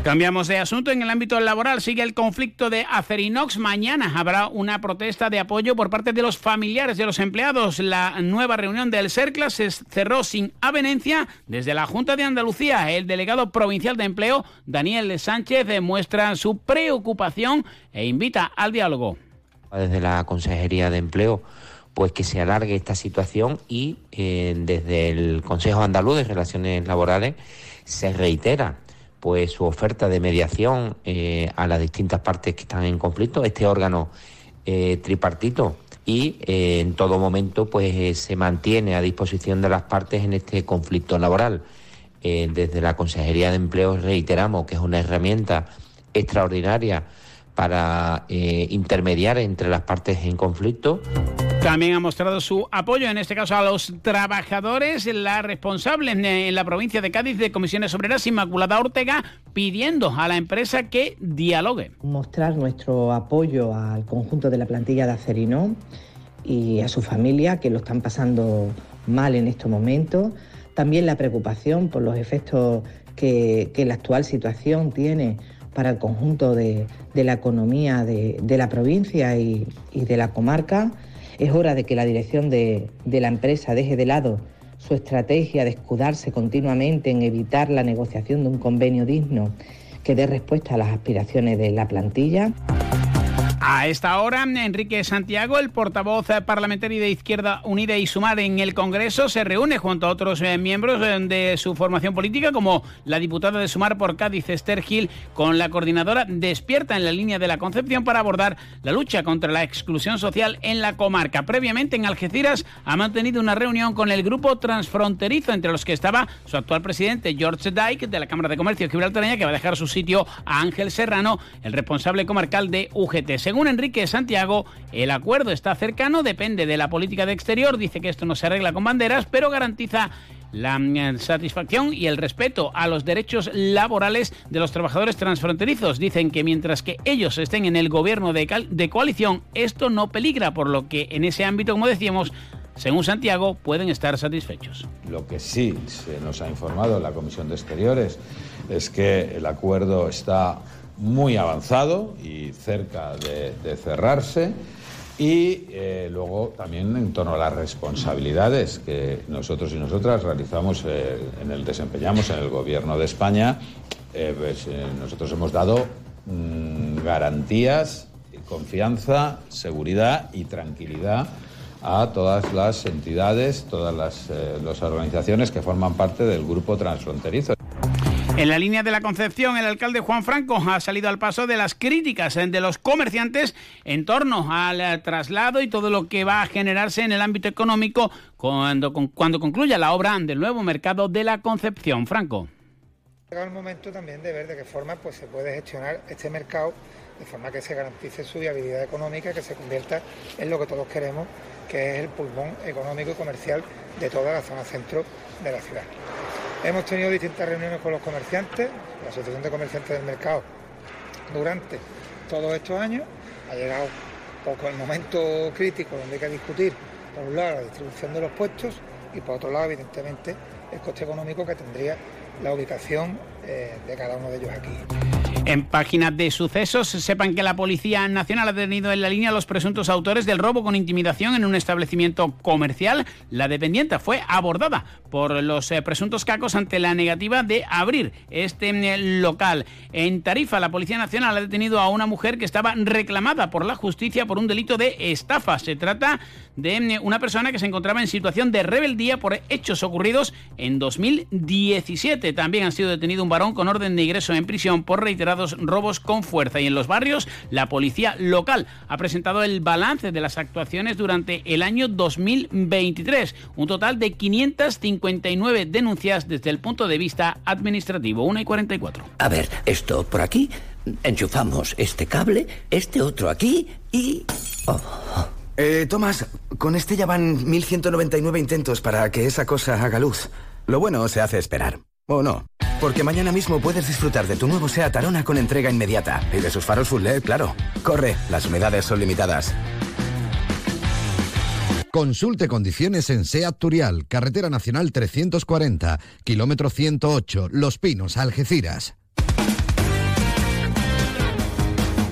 Cambiamos de asunto. En el ámbito laboral sigue el conflicto de Acerinox. Mañana habrá una protesta de apoyo por parte de los familiares de los empleados. La nueva reunión del CERCLA se cerró sin avenencia desde la Junta de Andalucía. El delegado provincial de empleo, Daniel Sánchez, demuestra su preocupación e invita al diálogo. Desde la Consejería de Empleo pues que se alargue esta situación y eh, desde el Consejo Andaluz de Relaciones Laborales se reitera pues su oferta de mediación eh, a las distintas partes que están en conflicto, este órgano eh, tripartito y en todo momento pues se mantiene a disposición de las partes en este conflicto laboral. Desde la Consejería de Empleo reiteramos que es una herramienta extraordinaria para eh, intermediar entre las partes en conflicto. También ha mostrado su apoyo, en este caso a los trabajadores, la responsable en la provincia de Cádiz de Comisiones Obreras, Inmaculada Ortega, pidiendo a la empresa que dialogue. Mostrar nuestro apoyo al conjunto de la plantilla de Acerino y a su familia, que lo están pasando mal en estos momentos. También la preocupación por los efectos que, que la actual situación tiene para el conjunto de, de la economía de, de la provincia y, y, de la comarca. Es hora de que la dirección de, de la empresa deje de lado su estrategia de escudarse continuamente en evitar la negociación de un convenio digno que dé respuesta a las aspiraciones de la plantilla. A esta hora, Enrique Santiago, el portavoz parlamentario de Izquierda Unida y Sumar en el Congreso, se reúne junto a otros eh, miembros de su formación política, como la diputada de Sumar por Cádiz, Esther Gil, con la coordinadora despierta en la línea de la Concepción para abordar la lucha contra la exclusión social en la comarca. Previamente, en Algeciras, ha mantenido una reunión con el grupo transfronterizo, entre los que estaba su actual presidente, George Dyke, de la Cámara de Comercio Gibraltareña, que va a dejar su sitio a Ángel Serrano, el responsable comarcal de UGT. Según Enrique Santiago, el acuerdo está cercano, depende de la política de exterior, dice que esto no se arregla con banderas, pero garantiza la satisfacción y el respeto a los derechos laborales de los trabajadores transfronterizos. Dicen que mientras que ellos estén en el gobierno de, coalición, esto no peligra, por lo que en ese ámbito, como decíamos, según Santiago, pueden estar satisfechos. Lo que sí se nos ha informado la Comisión de Exteriores es que el acuerdo está muy avanzado y cerca de, cerrarse. Y eh, luego también en torno a las responsabilidades que nosotros y nosotras realizamos, eh, en el desempeñamos en el Gobierno de España, eh, pues, nosotros hemos dado mmm, garantías, confianza, seguridad y tranquilidad a todas las entidades, todas las, las organizaciones que forman parte del grupo transfronterizo. En la línea de la Concepción, el alcalde Juan Franco ha salido al paso de las críticas de los comerciantes en torno al traslado y todo lo que va a generarse en el ámbito económico cuando, cuando concluya la obra del nuevo mercado de la Concepción. Franco. Llega el momento también de ver de qué forma pues, se puede gestionar este mercado de forma que se garantice su viabilidad económica, que se convierta en lo que todos queremos, que es el pulmón económico y comercial de toda la zona centro de la ciudad. Hemos tenido distintas reuniones con los comerciantes, la Asociación de Comerciantes del Mercado, durante todos estos años. Ha llegado poco el momento crítico donde hay que discutir, por un lado, la distribución de los puestos y por otro lado, evidentemente, el coste económico que tendría la ubicación eh, de cada uno de ellos aquí. En páginas de sucesos, sepan que la Policía Nacional ha detenido en la línea a los presuntos autores del robo con intimidación en un establecimiento comercial. La dependiente fue abordada por los eh, presuntos cacos ante la negativa de abrir este eh, local. En Tarifa, la Policía Nacional ha detenido a una mujer que estaba reclamada por la justicia por un delito de estafa. Se trata de eh, una persona que se encontraba en situación de rebeldía por hechos ocurridos en 2017. También ha sido detenido un varón con orden de ingreso en prisión por reiterados robos con fuerza. Y en los barrios, la policía local ha presentado el balance de las actuaciones durante el año 2023. Un total de 559 denuncias desde el punto de vista administrativo. 1 y 44. A ver, esto por aquí. Enchufamos este cable, este otro aquí y... Oh. Eh, Tomás, con este ya van 1199 intentos para que esa cosa haga luz. Lo bueno se hace esperar. ¿O no? Porque mañana mismo puedes disfrutar de tu nuevo SEAT Arona con entrega inmediata. Y de sus faros full LED, claro. Corre, las unidades son limitadas. Consulte condiciones en SEAT Turial, Carretera Nacional 340, kilómetro 108, Los Pinos, Algeciras.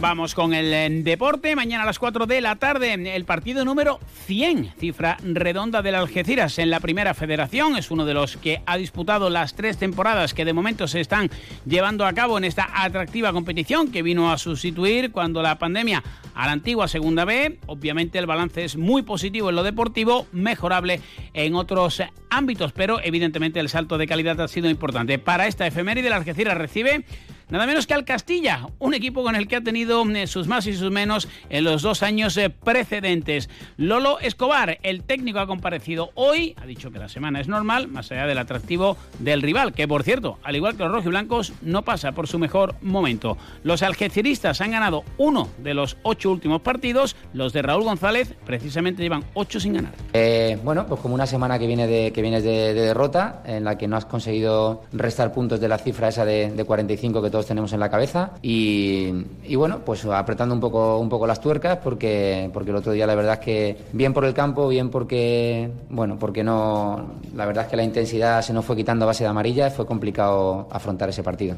Vamos con el eh, deporte. Mañana a las 4 de la tarde, el partido número 100, cifra redonda del Algeciras en la primera federación. Es uno de los que ha disputado las tres temporadas que de momento se están llevando a cabo en esta atractiva competición que vino a sustituir cuando la pandemia a la antigua Segunda B. Obviamente el balance es muy positivo en lo deportivo, mejorable en otros ámbitos, pero evidentemente el salto de calidad ha sido importante. Para esta efeméride, el Algeciras recibe nada menos que al Castilla, un equipo con el que ha tenido eh, sus más y sus menos en los dos años eh, precedentes. Lolo Escobar, el técnico, ha comparecido hoy, ha dicho que la semana es normal, más allá del atractivo del rival, que por cierto, al igual que los rojiblancos, no pasa por su mejor momento. Los algeciristas han ganado uno de los ocho últimos partidos, los de Raúl González precisamente llevan ocho sin ganar. Eh, bueno, pues como una semana que viene de, que vienes de, derrota, en la que no has conseguido restar puntos de la cifra esa de, de 45 que todos tenemos en la cabeza y, bueno, pues apretando un poco, un poco las tuercas porque, porque el otro día la verdad es que bien por el campo, bien porque, bueno, porque no, la verdad es que la intensidad se nos fue quitando a base de amarilla, fue complicado afrontar ese partido.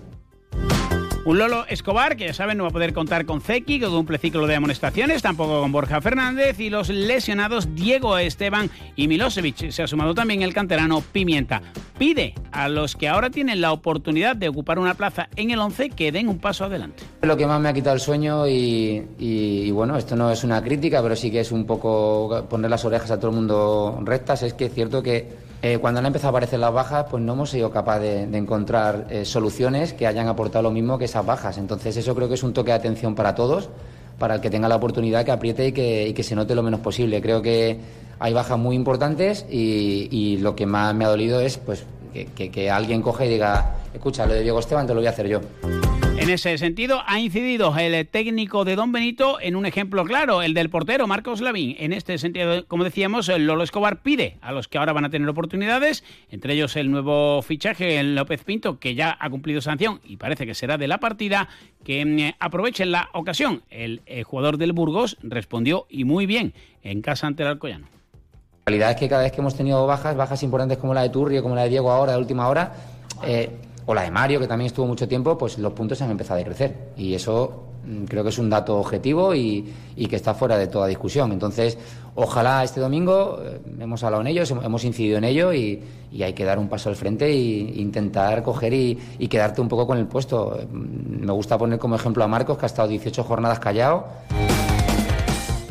Un Lolo Escobar, que ya saben, no va a poder contar con Zeki, que cumple ciclo de amonestaciones, tampoco con Borja Fernández, y los lesionados Diego Esteban y Milosevic. Se ha sumado también el canterano Pimienta. Pide a los que ahora tienen la oportunidad de ocupar una plaza en el 11 que den un paso adelante. Lo que más me ha quitado el sueño y, y bueno, esto no es una crítica, pero sí que es un poco poner las orejas a todo el mundo rectas, es que es cierto que eh, cuando han empezado a aparecer las bajas, pues no hemos sido capaces de, encontrar eh, soluciones que hayan aportado lo mismo que esas bajas. Entonces eso creo que es un toque de atención para todos, para el que tenga la oportunidad que apriete y que, se note lo menos posible. Creo que hay bajas muy importantes y, lo que más me ha dolido es pues que, alguien coge y diga, escucha, lo de Diego Esteban te lo voy a hacer yo. En ese sentido, ha incidido el técnico de Don Benito en un ejemplo claro, el del portero Marcos Lavín. En este sentido, como decíamos, Lolo Escobar pide a los que ahora van a tener oportunidades, entre ellos el nuevo fichaje, el López Pinto, que ya ha cumplido sanción y parece que será de la partida, que mm, aprovechen la ocasión. El, eh, jugador del Burgos respondió y muy bien en casa ante el Alcoyano. La realidad es que cada vez que hemos tenido bajas, bajas importantes como la de Turrio, como la de Diego ahora, de última hora, eh, o la de Mario, que también estuvo mucho tiempo, pues los puntos han empezado a crecer. Y eso mm, creo que es un dato objetivo y, que está fuera de toda discusión. Entonces, ojalá este domingo, eh, hemos hablado en ello, hemos incidido en ello y, hay que dar un paso al frente e intentar coger y, quedarte un poco con el puesto. Mm, me gusta poner como ejemplo a Marcos, que ha estado 18 jornadas callado.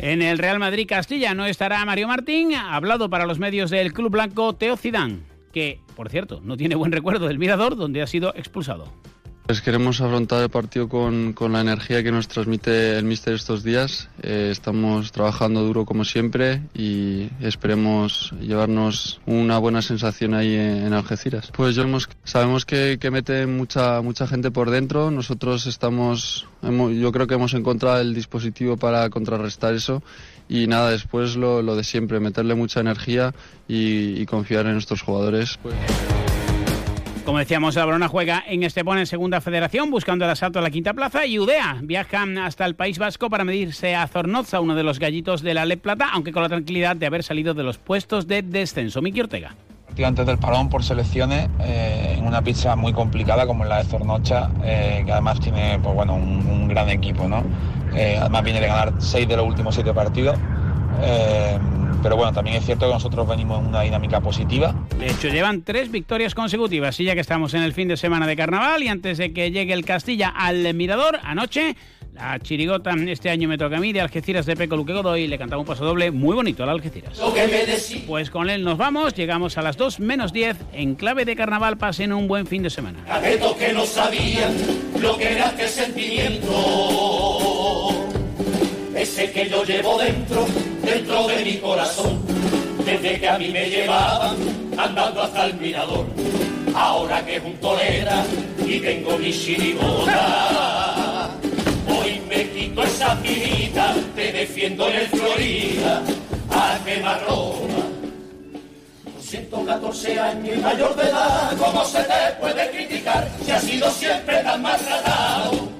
En el Real Madrid Castilla no estará Mario Martín, ha hablado para los medios del Club Blanco Teo Zidane que, por cierto, no tiene buen recuerdo del Mirador, donde ha sido expulsado. Pues queremos afrontar el partido con, con, la energía que nos transmite el míster estos días. Eh, estamos trabajando duro como siempre y esperemos llevarnos una buena sensación ahí en, Algeciras. Pues yo sabemos que, que, mete mucha, mucha gente por dentro. Nosotros estamos, yo creo que hemos encontrado el dispositivo para contrarrestar eso y nada, después lo, lo de siempre, meterle mucha energía y, confiar en nuestros jugadores. Pues. Como decíamos, la Barona juega en Estepón en Segunda Federación, buscando el asalto a la quinta plaza. Y Udea viaja hasta el País Vasco para medirse a Zornoza, uno de los gallitos de la Le Plata, aunque con la tranquilidad de haber salido de los puestos de descenso. Miki Ortega antes del parón por selecciones eh, en una pista muy complicada como la de Zornocha, eh, que además tiene pues, bueno, un, gran equipo. ¿no? Eh, además viene de ganar seis de los últimos siete partidos. Pero bueno, también es cierto que nosotros venimos en una dinámica positiva. De hecho, llevan tres victorias consecutivas y ya que estamos en el fin de semana de carnaval y antes de que llegue el Castilla al Mirador, anoche la chirigota este año me toca a mí de Algeciras de Peco Luque Godoy. Le cantaba un paso doble muy bonito al Algeciras. Pues con él nos vamos. Llegamos a las 2 menos 10 en clave de carnaval. Pasen un buen fin de semana. que no sabían lo que era este sentimiento. Ese que yo llevo dentro, dentro de mi corazón. Desde que a mí me llevaban andando hasta el mirador. Ahora que junto era y tengo mi chirigota quito esa pirita, te defiendo en el Florida, a quemar Roma. 114 años y mayor de edad, ¿cómo se te puede criticar si has sido siempre tan maltratado?